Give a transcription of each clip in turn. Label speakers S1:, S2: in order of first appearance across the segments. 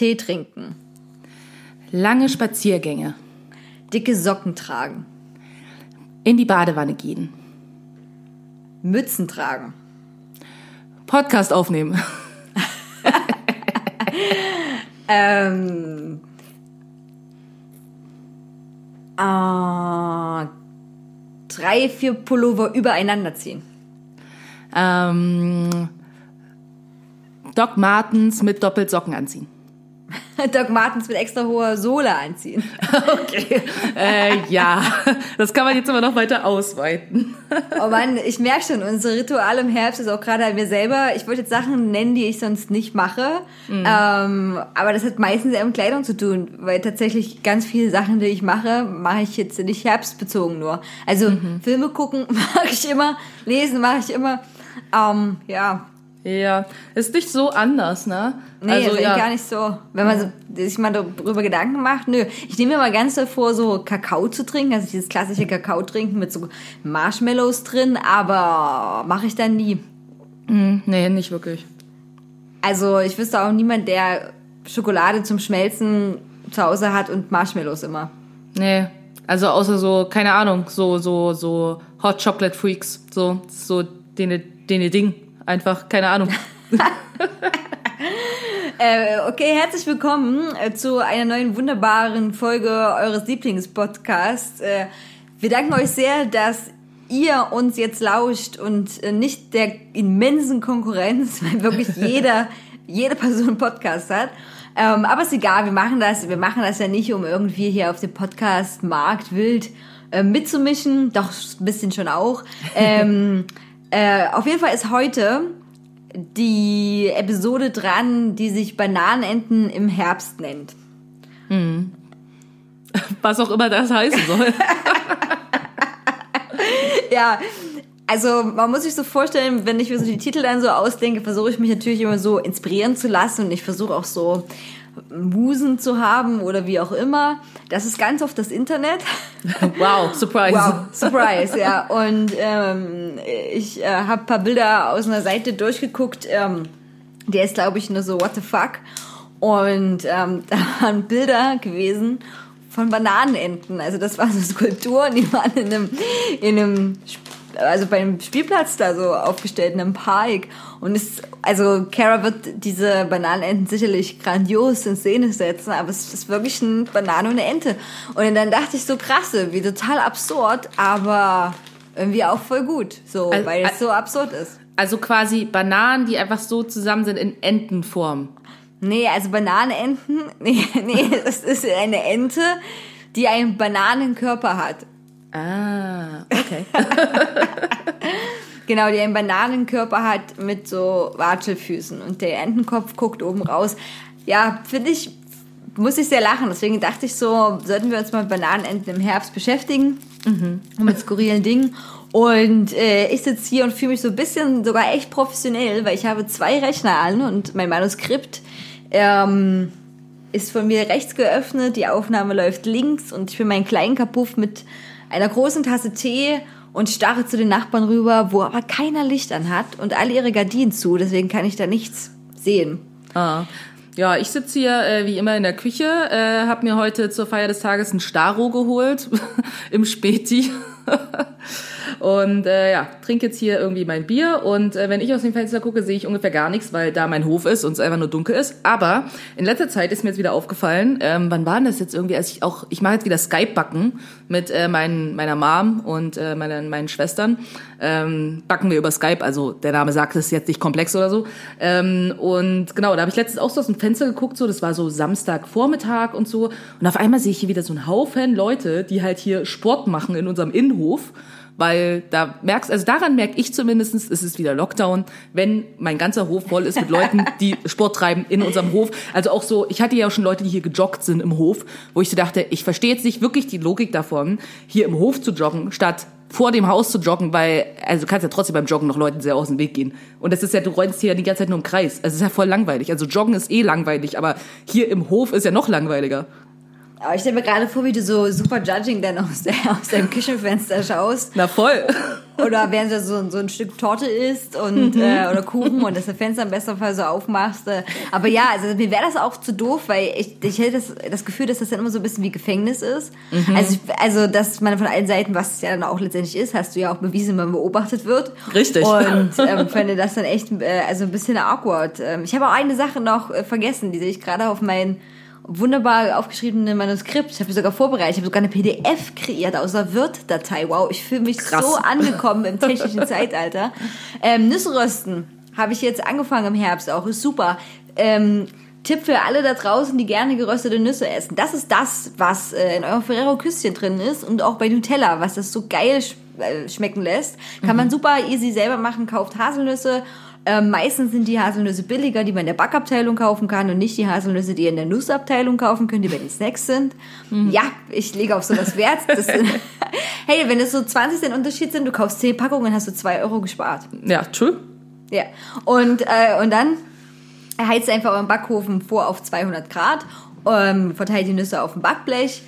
S1: Tee trinken.
S2: Lange Spaziergänge.
S1: Dicke Socken tragen.
S2: In die Badewanne gehen.
S1: Mützen tragen.
S2: Podcast aufnehmen.
S1: Ähm. Ah, drei, vier Pullover übereinander ziehen.
S2: Ähm, Doc Martens mit Doppelsocken anziehen.
S1: Doc Martens mit extra hoher Sohle anziehen.
S2: Okay. äh, ja, das kann man jetzt aber noch weiter ausweiten.
S1: Oh Mann, ich merke schon, unser Ritual im Herbst ist auch gerade an mir selber. Ich wollte jetzt Sachen nennen, die ich sonst nicht mache. Ähm, aber das hat meistens eher mit Kleidung zu tun, weil tatsächlich ganz viele Sachen, die ich mache, mache ich jetzt nicht herbstbezogen nur. Also Filme gucken mache ich immer, lesen mache ich immer. Ähm, ja,
S2: Ja, ist nicht so anders, ne?
S1: Nee, also, ist eigentlich gar nicht so. Wenn man so, sich mal darüber Gedanken macht, nö. Ich nehme mir mal ganz doll vor, so Kakao zu trinken, also dieses klassische Kakao trinken mit so Marshmallows drin, aber mache ich dann nie.
S2: Hm, nee, nicht wirklich.
S1: Also ich wüsste auch niemand, der Schokolade zum Schmelzen zu Hause hat und Marshmallows immer.
S2: Nee. Also außer so, keine Ahnung, so, so, so Hot Chocolate Freaks. So, so, dene, dene Ding. Einfach, keine Ahnung.
S1: Äh, okay, herzlich willkommen äh, zu einer neuen wunderbaren Folge eures Lieblingspodcasts. Äh, wir danken euch sehr, dass ihr uns jetzt lauscht und äh, nicht der immensen Konkurrenz, weil wirklich jeder, jede Person einen Podcast hat. Ähm, aber ist egal, wir machen das, wir machen das ja nicht, um irgendwie hier auf dem Podcast-Markt wild äh, mitzumischen. Doch, ein bisschen schon auch. Ähm, äh, auf jeden Fall ist heute die Episode dran, die sich Bananenenten im Herbst nennt.
S2: Was auch immer das heißen soll.
S1: Ja, also man muss sich so vorstellen, wenn ich mir so die Titel dann so ausdenke, versuche ich mich natürlich immer so inspirieren zu lassen und ich versuche auch so Musen zu haben oder wie auch immer. Das ist ganz oft das Internet.
S2: Wow, Surprise.
S1: Wow, Surprise, ja. Und ähm, ich äh, habe ein paar Bilder aus einer Seite durchgeguckt. Ähm, der ist, glaube ich, nur so, what the fuck? Und ähm, da waren Bilder gewesen von Bananenenten. Also das waren so Skulpturen, die waren in einem, in einem also beim Spielplatz da so aufgestellt in einem Park. Und es, also Kara wird diese Bananenenten sicherlich grandios in Szene setzen, aber es ist wirklich eine Banane und eine Ente. Und dann dachte ich so krasse, wie total absurd, aber irgendwie auch voll gut, so,
S2: Also-
S1: weil es so absurd ist.
S2: Also quasi Bananen, die einfach so zusammen sind in Entenform.
S1: Nee, also Bananenenten, nee, nee, es ist eine Ente, die einen Bananenkörper hat.
S2: Ah, okay.
S1: Genau, die einen Bananenkörper hat mit so Watschelfüßen und der Entenkopf guckt oben raus. Ja, finde ich, muss ich sehr lachen. Deswegen dachte ich so, sollten wir uns mal mit Bananenenten im Herbst beschäftigen und mit skurrilen Dingen. Und äh, ich sitze hier und fühle mich so ein bisschen sogar echt professionell, weil ich habe zwei Rechner an und mein Manuskript ähm, ist von mir rechts geöffnet, die Aufnahme läuft links und ich bin meinen kleinen Kapuff mit einer großen Tasse Tee und starre zu den Nachbarn rüber, wo aber keiner Licht an hat und alle ihre Gardinen zu, deswegen kann ich da nichts sehen.
S2: Ah. Ja, ich sitze hier äh, wie immer in der Küche, äh, habe mir heute zur Feier des Tages ein Staro geholt im Späti Und äh, ja, trinke jetzt hier irgendwie mein Bier und äh, wenn ich aus dem Fenster gucke, sehe ich ungefähr gar nichts, weil da mein Hof ist und es einfach nur dunkel ist. Aber in letzter Zeit ist mir jetzt wieder aufgefallen, ähm, wann war denn das jetzt irgendwie, als ich auch, ich mache jetzt wieder Skype-Backen mit äh, mein, meiner Mom und äh, meinen, meinen Schwestern. Ähm, backen wir über Skype, also der Name sagt es jetzt nicht komplex oder so. Ähm, und genau, da habe ich letztens auch so aus dem Fenster geguckt, so das war so Samstagvormittag und so. Und auf einmal sehe ich hier wieder so einen Haufen Leute, die halt hier Sport machen in unserem Innenhof. Weil da merkst, also daran merke ich zumindest, es ist wieder Lockdown, wenn mein ganzer Hof voll ist mit Leuten, die Sport treiben in unserem Hof. Also auch so, ich hatte ja auch schon Leute, die hier gejoggt sind im Hof, wo ich so dachte, ich verstehe jetzt nicht wirklich die Logik davon, hier im Hof zu joggen, statt vor dem Haus zu joggen, weil, also du kannst ja trotzdem beim Joggen noch Leuten sehr aus dem Weg gehen. Und das ist ja, du rollst hier ja die ganze Zeit nur im Kreis. Also es ist ja voll langweilig. Also Joggen ist eh langweilig, aber hier im Hof ist ja noch langweiliger.
S1: Aber ich stelle mir gerade vor, wie du so super judging dann aus, der, aus deinem Küchenfenster schaust.
S2: Na voll.
S1: Oder während du so, so ein Stück Torte isst und,
S2: Mhm.
S1: äh, oder Kuchen und das Fenster im besten Fall so aufmachst. Äh. Aber ja, also mir wäre das auch zu doof, weil ich, ich hätte das, das Gefühl, dass das dann immer so ein bisschen wie Gefängnis ist.
S2: Mhm.
S1: Also, also, dass man von allen Seiten, was es ja dann auch letztendlich ist, hast du ja auch bewiesen, wenn man beobachtet wird.
S2: Richtig.
S1: Und ähm, finde das dann echt äh, also ein bisschen awkward. Ähm, ich habe auch eine Sache noch äh, vergessen, die sehe ich gerade auf mein wunderbar aufgeschriebene Manuskript. Ich habe sogar vorbereitet. Ich habe sogar eine PDF kreiert aus einer Word-Datei. Wow, ich fühle mich
S2: Krass.
S1: so angekommen im technischen Zeitalter. Ähm, Nüsse rösten habe ich jetzt angefangen im Herbst auch. Ist super. Ähm, Tipp für alle da draußen, die gerne geröstete Nüsse essen. Das ist das, was äh, in eurem Ferrero Küsschen drin ist und auch bei Nutella, was das so geil sch äh, schmecken lässt. Kann man super easy selber machen. Kauft Haselnüsse. Ähm, meistens sind die Haselnüsse billiger, die man in der Backabteilung kaufen kann und nicht die Haselnüsse, die ihr in der Nussabteilung kaufen könnt, die bei den Snacks sind. Ja, ich lege auf sowas Wert. Hey, wenn es so 20 Cent Unterschied sind, du kaufst 10 Packungen, hast du 2 Euro gespart.
S2: Ja, true.
S1: Ja. Und, äh, und dann heizt einfach euren Backofen vor auf 200 Grad, ähm, verteilt die Nüsse auf dem Backblech,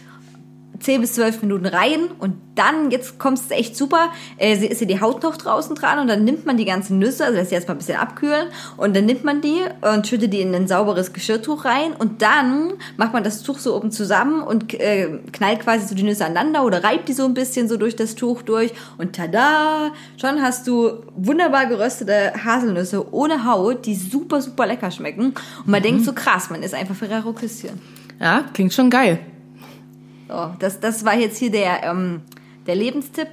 S1: 10 bis 12 Minuten rein und dann, jetzt kommt es echt super, äh, ist ja die Haut noch draußen dran und dann nimmt man die ganzen Nüsse, also lässt sie erstmal ein bisschen abkühlen und dann nimmt man die und schüttet die in ein sauberes Geschirrtuch rein und dann macht man das Tuch so oben zusammen und äh, knallt quasi so die Nüsse aneinander oder reibt die so ein bisschen so durch das Tuch durch und tada, schon hast du wunderbar geröstete Haselnüsse ohne Haut, die super, super lecker schmecken und man denkt so krass, man ist einfach Ferrero Küsschen.
S2: Ja, klingt schon geil.
S1: So, das, das war jetzt hier der, ähm, der Lebenstipp.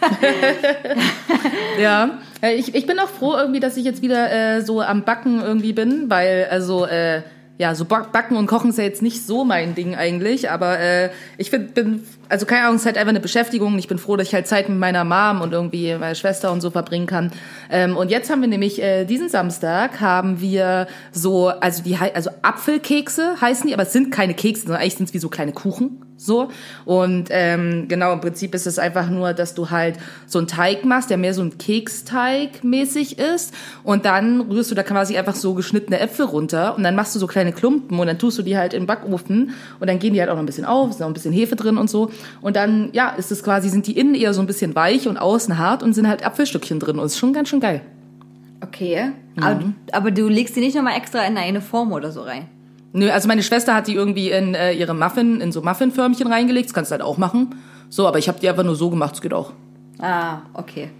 S2: Ja, Äh, ich, ich bin auch froh irgendwie, dass ich jetzt wieder äh, so am Backen irgendwie bin, weil also äh, ja, so Back- Backen und Kochen ist ja jetzt nicht so mein Ding eigentlich, aber äh, ich find, bin, also keine Ahnung, es ist halt einfach eine Beschäftigung. Ich bin froh, dass ich halt Zeit mit meiner Mom und irgendwie meiner Schwester und so verbringen kann. Ähm, und jetzt haben wir nämlich äh, diesen Samstag haben wir so, also die also Apfelkekse heißen die, aber es sind keine Kekse, sondern eigentlich sind es wie so kleine Kuchen. So. Und ähm, genau, im Prinzip ist es einfach nur, dass du halt so einen Teig machst, der mehr so ein Keksteig mäßig ist. Und dann rührst du da quasi einfach so geschnittene Äpfel runter und dann machst du so kleine Klumpen und dann tust du die halt im Backofen und dann gehen die halt auch noch ein bisschen auf, ist noch ein bisschen Hefe drin und so. Und dann, ja, ist es quasi, sind die innen eher so ein bisschen weich und außen hart und sind halt Apfelstückchen drin und ist schon ganz schön geil.
S1: Okay. Aber, aber du legst die nicht nochmal extra in eine Form oder so rein.
S2: Nö, also meine Schwester hat die irgendwie in äh, ihre Muffin, in so Muffinförmchen reingelegt, das kannst du halt auch machen. So, aber ich habe die einfach nur so gemacht, es geht auch.
S1: Ah, okay.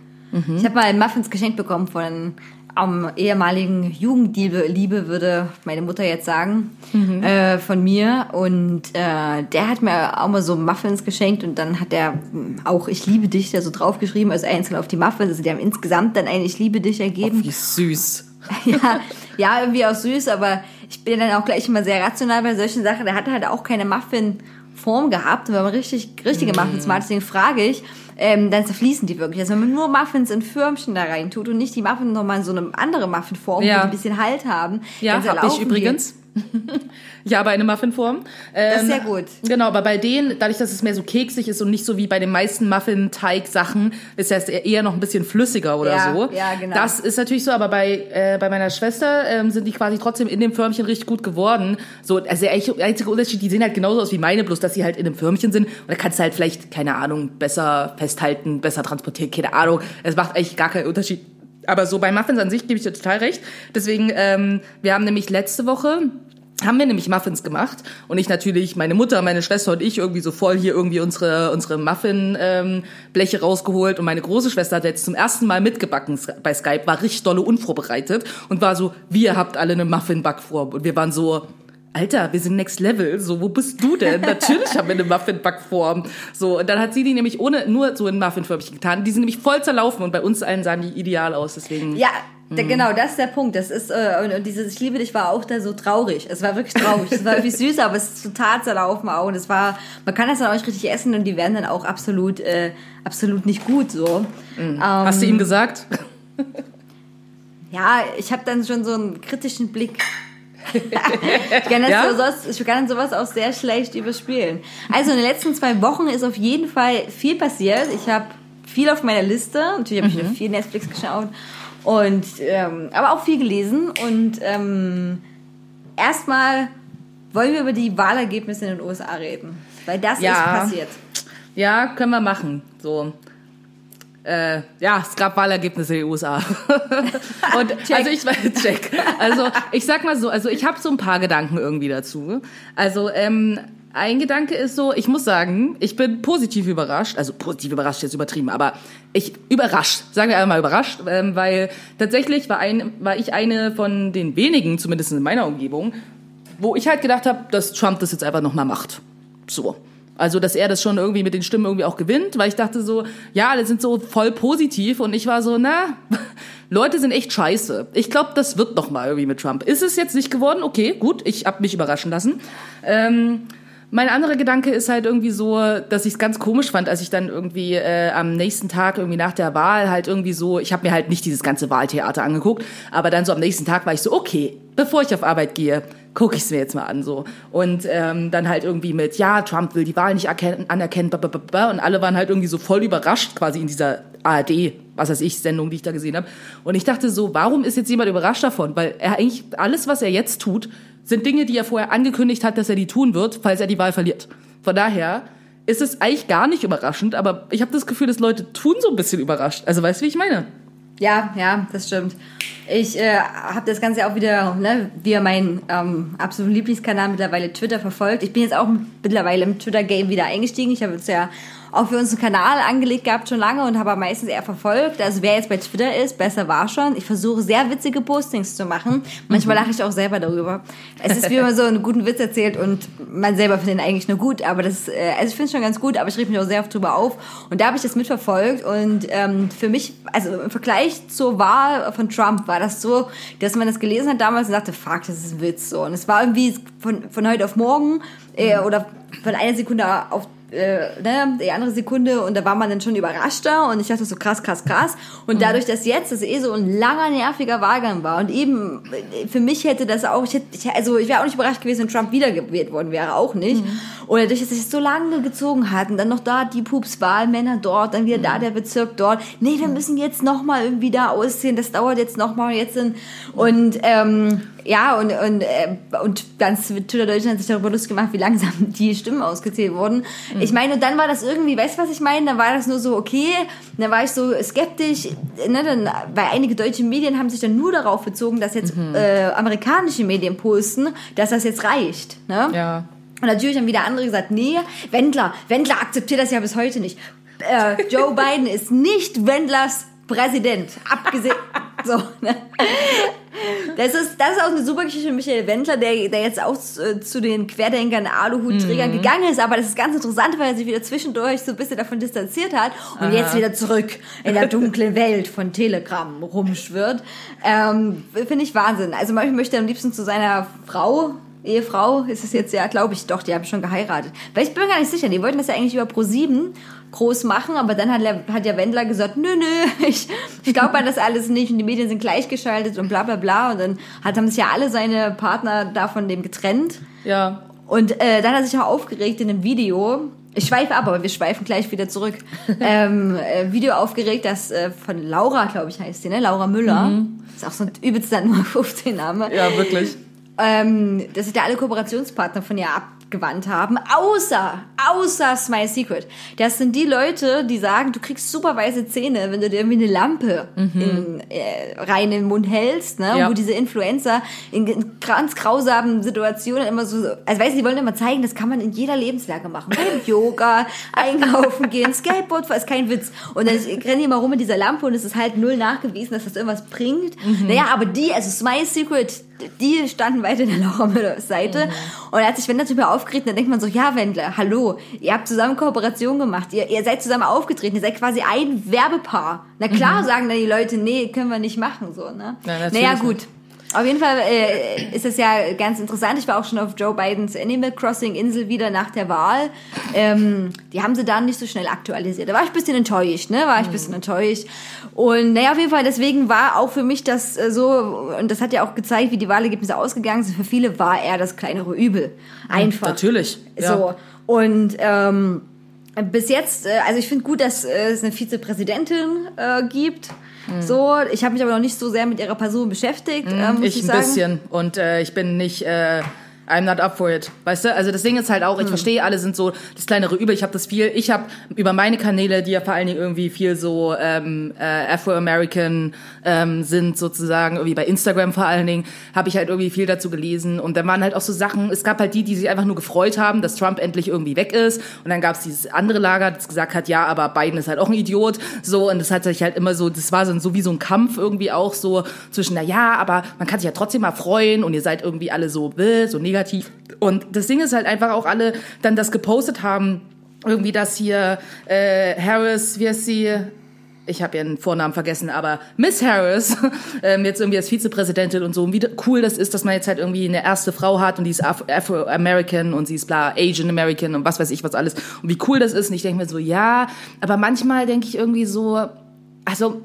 S1: Ich habe mal Muffins geschenkt bekommen von einem ehemaligen Jugendliebe, Liebe würde meine Mutter jetzt sagen, äh, von mir. Und äh, der hat mir auch mal so Muffins geschenkt und dann hat er mh, auch Ich liebe dich da so draufgeschrieben, also einzeln auf die Muffins. Also die haben insgesamt dann ein Ich liebe dich ergeben.
S2: Wie süß.
S1: ja, ja, irgendwie auch süß, aber ich bin dann auch gleich immer sehr rational bei solchen Sachen. Der hatte halt auch keine Muffin-Form gehabt, wenn man richtig, richtige Muffins macht. Deswegen frage ich, ähm, dann zerfließen die wirklich. Also wenn man nur Muffins in Förmchen da rein tut und nicht die Muffins nochmal in so eine andere Muffinform,
S2: Ja.
S1: die ein bisschen Halt haben.
S2: Ja, habe ich
S1: zerlaufen die.
S2: ich habe eine Muffinform. Ähm,
S1: Das ist sehr gut.
S2: Genau, aber bei denen, dadurch, dass es mehr so keksig ist und nicht so wie bei den meisten Muffin-Teig-Sachen, ist das eher noch ein bisschen flüssiger oder
S1: Ja,
S2: so.
S1: ja, genau.
S2: Das ist natürlich so, aber bei, äh, bei meiner Schwester ähm, sind die quasi trotzdem in dem Förmchen richtig gut geworden. So, also der einzige einzige Unterschied, die sehen halt genauso aus wie meine, bloß dass sie halt in einem Förmchen sind. Und da kannst du halt vielleicht, keine Ahnung, besser festhalten, besser transportieren, keine Ahnung. Es macht eigentlich gar keinen Unterschied. Aber so bei Muffins an sich gebe ich dir total recht. Deswegen, ähm, wir haben nämlich letzte Woche haben wir nämlich Muffins gemacht. Und ich natürlich, meine Mutter, meine Schwester und ich irgendwie so voll hier irgendwie unsere, unsere Muffin-Bleche rausgeholt. Und meine große Schwester hat jetzt zum ersten Mal mitgebacken bei Skype, war richtig dolle unvorbereitet und war so, wir habt alle eine Muffin-Backform und wir waren so, Alter, wir sind next level. So, wo bist du denn? Natürlich haben wir eine Muffin-Backform. So, und dann hat sie die nämlich ohne, nur so in Muffin-förmig getan. Die sind nämlich voll zerlaufen und bei uns allen sahen die ideal aus, deswegen.
S1: Ja, da- genau, das ist der Punkt. Das ist, äh, und, und dieses Ich liebe dich war auch da so traurig. Es war wirklich traurig. es war irgendwie süß, aber es ist total zerlaufen auch. Und es war, man kann das dann auch nicht richtig essen und die werden dann auch absolut, äh, absolut nicht gut so.
S2: Hast du ihm gesagt?
S1: Ja, ich habe dann schon so einen kritischen Blick. Ich, kann
S2: Ja?
S1: so, sowas- ich kann sowas auch sehr schlecht überspielen. Also in den letzten zwei Wochen ist auf jeden Fall viel passiert. Ich habe viel auf meiner Liste. Natürlich habe ich wieder viel Netflix geschaut. Und, ähm, aber auch viel gelesen. Und ähm, erstmal wollen wir über die Wahlergebnisse in den USA reden. Weil das
S2: Ja.
S1: ist passiert.
S2: Ja, können wir machen. So. Äh, ja, es gab Wahlergebnisse in den USA. Und also ich check. Also ich sag mal so, also ich habe so ein paar Gedanken irgendwie dazu. Also ähm, ein Gedanke ist so, ich muss sagen, ich bin positiv überrascht, also positiv überrascht ist jetzt übertrieben, aber ich überrascht, sagen wir einmal überrascht, ähm, weil tatsächlich war, ein, war ich eine von den wenigen, zumindest in meiner Umgebung, wo ich halt gedacht habe, dass Trump das jetzt einfach nochmal macht. So. Also, dass er das schon irgendwie mit den Stimmen irgendwie auch gewinnt, weil ich dachte so, ja, alle sind so voll positiv und ich war so, na, Leute sind echt scheiße. Ich glaube, das wird noch mal irgendwie mit Trump. Ist es jetzt nicht geworden? Okay, gut, ich hab mich überraschen lassen. Ähm, mein anderer Gedanke ist halt irgendwie so, dass ich es ganz komisch fand, als ich dann irgendwie äh, am nächsten Tag irgendwie nach der Wahl halt irgendwie so, ich habe mir halt nicht dieses ganze Wahltheater angeguckt, aber dann so am nächsten Tag war ich so, okay, bevor ich auf Arbeit gehe, gucke ich es mir jetzt mal an so und ähm, dann halt irgendwie mit, ja, Trump will die Wahl nicht erkennen, anerkennen, ba, und alle waren halt irgendwie so voll überrascht quasi in dieser ARD, was weiß ich, Sendung, die ich da gesehen habe. Und ich dachte so, warum ist jetzt jemand überrascht davon? Weil er eigentlich alles, was er jetzt tut, sind Dinge, die er vorher angekündigt hat, dass er die tun wird, falls er die Wahl verliert. Von daher ist es eigentlich gar nicht überraschend, aber ich habe das Gefühl, dass Leute tun so ein bisschen überrascht. Also weißt du, wie ich meine?
S1: Ja, ja, das stimmt. Ich äh, habe das Ganze auch wieder, ne, wie mein ähm, absoluter Lieblingskanal mittlerweile Twitter verfolgt. Ich bin jetzt auch mittlerweile im Twitter-Game wieder eingestiegen. Ich habe jetzt ja auch für unseren Kanal angelegt gehabt schon lange und habe aber meistens eher verfolgt. Also wer jetzt bei Twitter ist, besser war schon. Ich versuche sehr witzige Postings zu machen. Manchmal lache ich auch selber darüber. Es ist wie man so einen guten Witz erzählt und man selber findet ihn eigentlich nur gut. Aber das, äh, also ich finde es schon ganz gut, aber ich reg mich auch sehr oft drüber auf. Und da habe ich das mitverfolgt und ähm, für mich, also im Vergleich zur Wahl von Trump war das so, dass man das gelesen hat damals und dachte, fuck, das ist ein Witz so. Und es war irgendwie von, von heute auf morgen äh, oder von einer Sekunde auf äh, ne, die andere Sekunde und da war man dann schon überraschter und ich dachte so krass, krass, krass. Und dadurch, dass jetzt das eh so ein langer, nerviger Wahlgang war und eben äh, für mich hätte das auch, ich hätte, ich, also ich wäre auch nicht überrascht gewesen, wenn Trump wiedergewählt worden wäre, auch nicht. Und dadurch, dass es so lange gezogen hat und dann noch da die Pupswahl, Männer dort, dann wieder da der Bezirk dort. Nee, wir müssen jetzt nochmal irgendwie da ausziehen, das dauert jetzt nochmal jetzt sind und ähm, ja, und, und, äh, und ganz Twitter Deutschland hat sich darüber lustig gemacht, wie langsam die Stimmen ausgezählt wurden. Ich meine, und dann war das irgendwie, weißt du, was ich meine? Dann war das nur so, okay, dann war ich so skeptisch, ne, dann, weil einige deutsche Medien haben sich dann nur darauf bezogen, dass jetzt äh, amerikanische Medien posten, dass das jetzt reicht. Ne?
S2: Ja.
S1: Und natürlich haben wieder andere gesagt, nee, Wendler, Wendler akzeptiert das ja bis heute nicht. Äh, Joe Biden ist nicht Wendlers Präsident, abgesehen. so, ne? Das ist, das ist auch eine super Geschichte mit Michael Wendler, der, der jetzt auch zu, zu den Querdenkern, Aluhutträgern gegangen ist. Aber das ist ganz interessant, weil er sich wieder zwischendurch so ein bisschen davon distanziert hat und jetzt wieder zurück in der dunklen Welt von Telegram rumschwirrt. Ähm, Finde ich Wahnsinn. Also manchmal möchte er am liebsten zu seiner Frau Ehefrau ist es jetzt ja, glaube ich, doch, die haben schon geheiratet. Weil ich bin mir gar nicht sicher, die wollten das ja eigentlich über Pro7 groß machen, aber dann hat, hat ja Wendler gesagt, nö, nö, ich, ich glaube an das alles nicht und die Medien sind gleichgeschaltet und bla bla bla und dann hat, haben sich ja alle seine Partner da von dem getrennt
S2: Ja.
S1: und äh, dann hat er sich auch aufgeregt in einem Video. Ich schweife ab, aber wir schweifen gleich wieder zurück. ähm, äh, Video aufgeregt, das äh, von Laura, glaube ich, heißt die, ne? Laura Müller. Ist auch so ein übelster Nummer 15 Name.
S2: Ja, wirklich.
S1: ähm, dass sich da alle Kooperationspartner von ihr abgewandt haben, außer, außer Smile Secret. Das sind die Leute, die sagen, du kriegst super weiße Zähne, wenn du dir irgendwie eine Lampe in, äh, rein in den Mund hältst, ne?
S2: Ja.
S1: wo diese Influencer in, in ganz grausamen Situationen immer so, also weißt du, die wollen immer zeigen, das kann man in jeder Lebenslage machen. Beim Yoga, einkaufen gehen, Skateboard, ist kein Witz. Und dann rennen die immer rum mit dieser Lampe und es ist halt null nachgewiesen, dass das irgendwas bringt. Naja, aber die, also Smile Secret, die standen weiter in der Laura Müller Seite. Und er hat sich Wendler zu mir aufgeregt, dann denkt man so, ja Wendler, hallo, ihr habt zusammen Kooperation gemacht, ihr, ihr seid zusammen aufgetreten, ihr seid quasi ein Werbepaar. Na klar sagen dann die Leute, nee, können wir nicht machen, so, ne?
S2: Ja,
S1: naja,
S2: nicht.
S1: Auf jeden Fall äh, ist es ja ganz interessant. Ich war auch schon auf Joe Bidens Animal Crossing Insel wieder nach der Wahl. Ähm, die haben sie dann nicht so schnell aktualisiert. Da war ich ein bisschen enttäuscht, ne? War ich ein bisschen enttäuscht. Und naja, auf jeden Fall, deswegen war auch für mich das äh, so, und das hat ja auch gezeigt, wie die Wahlergebnisse ausgegangen sind. Für viele war er das kleinere Übel. Einfach.
S2: Natürlich. Ja.
S1: So. Und ähm, bis jetzt, äh, also ich finde gut, dass äh, es eine Vizepräsidentin äh, gibt. So, ich habe mich aber noch nicht so sehr mit ihrer Person beschäftigt, äh, muss ich,
S2: Ich ein
S1: sagen.
S2: bisschen. Und äh, ich bin nicht. Äh, I'm not up for it. Weißt du? Also das Ding ist halt auch, ich verstehe, alle sind so das kleinere Übel. Ich habe das viel. Ich habe über meine Kanäle, die ja vor allen Dingen irgendwie viel so ähm, äh, Afro-American ähm, sind sozusagen, irgendwie bei Instagram vor allen Dingen, habe ich halt irgendwie viel dazu gelesen. Und dann waren halt auch so Sachen, es gab halt die, die sich einfach nur gefreut haben, dass Trump endlich irgendwie weg ist. Und dann gab es dieses andere Lager, das gesagt hat, ja, aber Biden ist halt auch ein Idiot. So, und das hat sich halt immer so, das war so, so wie so ein Kampf irgendwie auch so zwischen, na ja, aber man kann sich ja trotzdem mal freuen und ihr seid irgendwie alle so, äh, so negativ. Und das Ding ist halt einfach auch alle dann das gepostet haben, irgendwie, dass hier äh, Harris, wie heißt sie? Ich habe ihren Vornamen vergessen, aber Miss Harris ähm, jetzt irgendwie als Vizepräsidentin und so. Und wie cool das ist, dass man jetzt halt irgendwie eine erste Frau hat und die ist Af- Afro-American und sie ist bla Asian American und was weiß ich was alles. Und wie cool das ist. Und ich denke mir so, ja, aber manchmal denke ich irgendwie so, also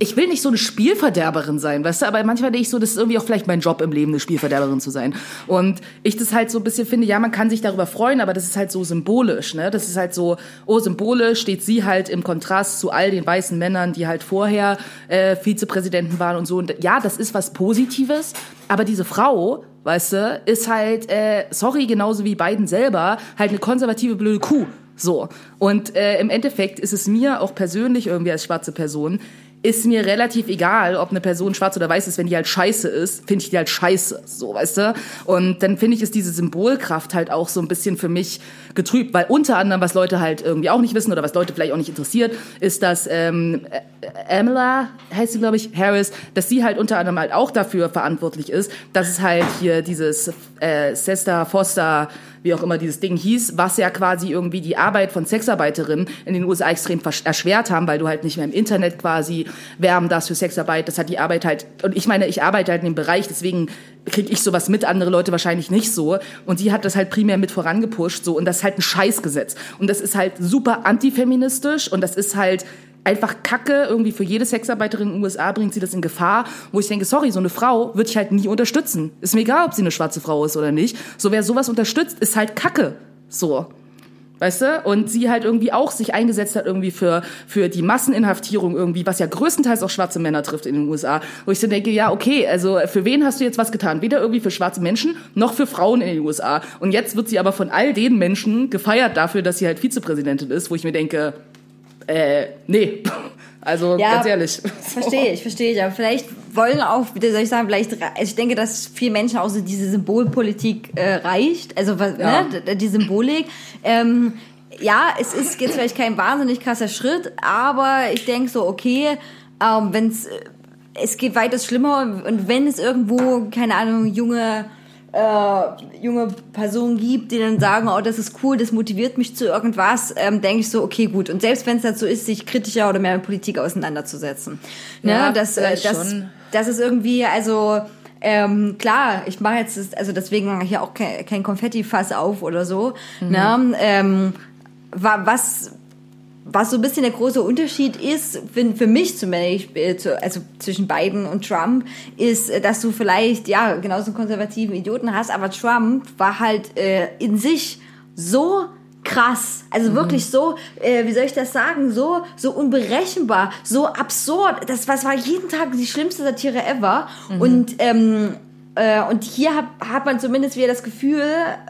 S2: ich will nicht so eine Spielverderberin sein, weißt du, aber manchmal denke ich so, das ist irgendwie auch vielleicht mein Job im Leben, eine Spielverderberin zu sein. Und ich das halt so ein bisschen finde, ja, man kann sich darüber freuen, aber das ist halt so symbolisch, ne? Das ist halt so, oh, symbolisch steht sie halt im Kontrast zu all den weißen Männern, die halt vorher äh, Vizepräsidenten waren und so. Und ja, das ist was Positives, aber diese Frau, weißt du, ist halt, äh, sorry, genauso wie Biden selber, halt eine konservative blöde Kuh. So. Und äh, im Endeffekt ist es mir auch persönlich irgendwie als schwarze Person, ist mir relativ egal, ob eine Person schwarz oder weiß ist, wenn die halt scheiße ist, finde ich die halt scheiße, so, weißt du? Und dann finde ich, ist diese Symbolkraft halt auch so ein bisschen für mich getrübt, weil unter anderem, was Leute halt irgendwie auch nicht wissen oder was Leute vielleicht auch nicht interessiert, ist, dass ähm, Amela, heißt sie, glaube ich, Harris, dass sie halt unter anderem halt auch dafür verantwortlich ist, dass es halt hier dieses äh, Sesta Foster wie auch immer dieses Ding hieß, was ja quasi irgendwie die Arbeit von Sexarbeiterinnen in den USA extrem erschwert haben, weil du halt nicht mehr im Internet quasi werben darfst für Sexarbeit. Das hat die Arbeit halt, und ich meine, ich arbeite halt in dem Bereich, deswegen kriege ich sowas mit, andere Leute wahrscheinlich nicht so. Und sie hat das halt primär mit vorangepusht, so, und das ist halt ein Scheißgesetz. Und das ist halt super antifeministisch und das ist halt einfach Kacke, irgendwie für jede Sexarbeiterin in den USA bringt sie das in Gefahr, wo ich denke, sorry, so eine Frau würde ich halt nie unterstützen. Ist mir egal, ob sie eine schwarze Frau ist oder nicht. So, wer sowas unterstützt, ist halt Kacke. So. Weißt du? Und sie halt irgendwie auch sich eingesetzt hat irgendwie für, für die Masseninhaftierung irgendwie, was ja größtenteils auch schwarze Männer trifft in den USA. Wo ich so denke, ja, okay, also für wen hast du jetzt was getan? Weder irgendwie für schwarze Menschen, noch für Frauen in den USA. Und jetzt wird sie aber von all den Menschen gefeiert dafür, dass sie halt Vizepräsidentin ist, wo ich mir denke, äh, nee. Also
S1: Ja,
S2: ganz ehrlich.
S1: Verstehe ich, verstehe ich. Aber vielleicht wollen auch, wie soll ich sagen, vielleicht, also ich denke, dass vielen Menschen auch so diese Symbolpolitik äh, reicht. Also was,
S2: Ja.
S1: ne, die Symbolik. Ähm, ja, es ist jetzt vielleicht kein wahnsinnig krasser Schritt, aber ich denke so, okay, ähm, wenn es es geht weitaus schlimmer und wenn es irgendwo, keine Ahnung, junge äh, junge Personen gibt, die dann sagen, oh, das ist cool, das motiviert mich zu irgendwas, ähm, denke ich so, okay, gut. Und selbst wenn es dazu ist, sich kritischer oder mehr mit Politik auseinanderzusetzen. Ne?
S2: Ja,
S1: das, äh, das,
S2: schon.
S1: das ist irgendwie, also ähm, klar, ich mache jetzt, also deswegen ja auch kein, kein Konfetti-Fass auf oder so.
S2: Mhm.
S1: Ne? Ähm, wa- was was so ein bisschen der große Unterschied ist, für, für mich zum Beispiel, zu- also zwischen Biden und Trump, ist, äh, dass du vielleicht, ja, genauso einen konservativen Idioten hast, aber Trump war halt äh, in sich so krass, also wirklich so, äh, wie soll ich das sagen, so, so unberechenbar, so absurd, das was war jeden Tag die schlimmste Satire ever. Und ähm, Äh, und hier hat, hat man zumindest wieder das Gefühl,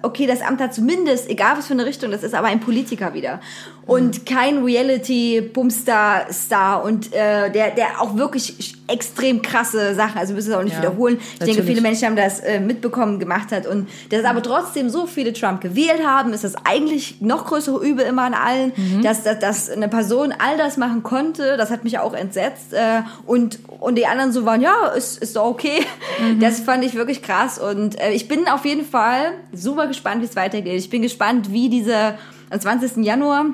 S1: okay, das Amt hat zumindest, egal was für eine Richtung das ist, aber ein Politiker wieder. Und kein Reality-Bumstar-Star und äh, der, der auch wirklich extrem krasse Sachen, also wir müssen es auch nicht
S2: Ja,
S1: wiederholen. Ich denke,
S2: natürlich.
S1: viele Menschen haben das äh, mitbekommen, gemacht hat. Und dass aber trotzdem so viele Trump gewählt haben, ist das eigentlich noch größere Übel immer an allen,
S2: Mhm.
S1: dass, dass, dass eine Person all das machen konnte. Das hat mich auch entsetzt. Äh, und, und die anderen so waren, ja, ist, ist doch okay.
S2: Mhm.
S1: Das fand ich wirklich krass. Und äh, ich bin auf jeden Fall super gespannt, wie es weitergeht. Ich bin gespannt, wie diese am 20. Januar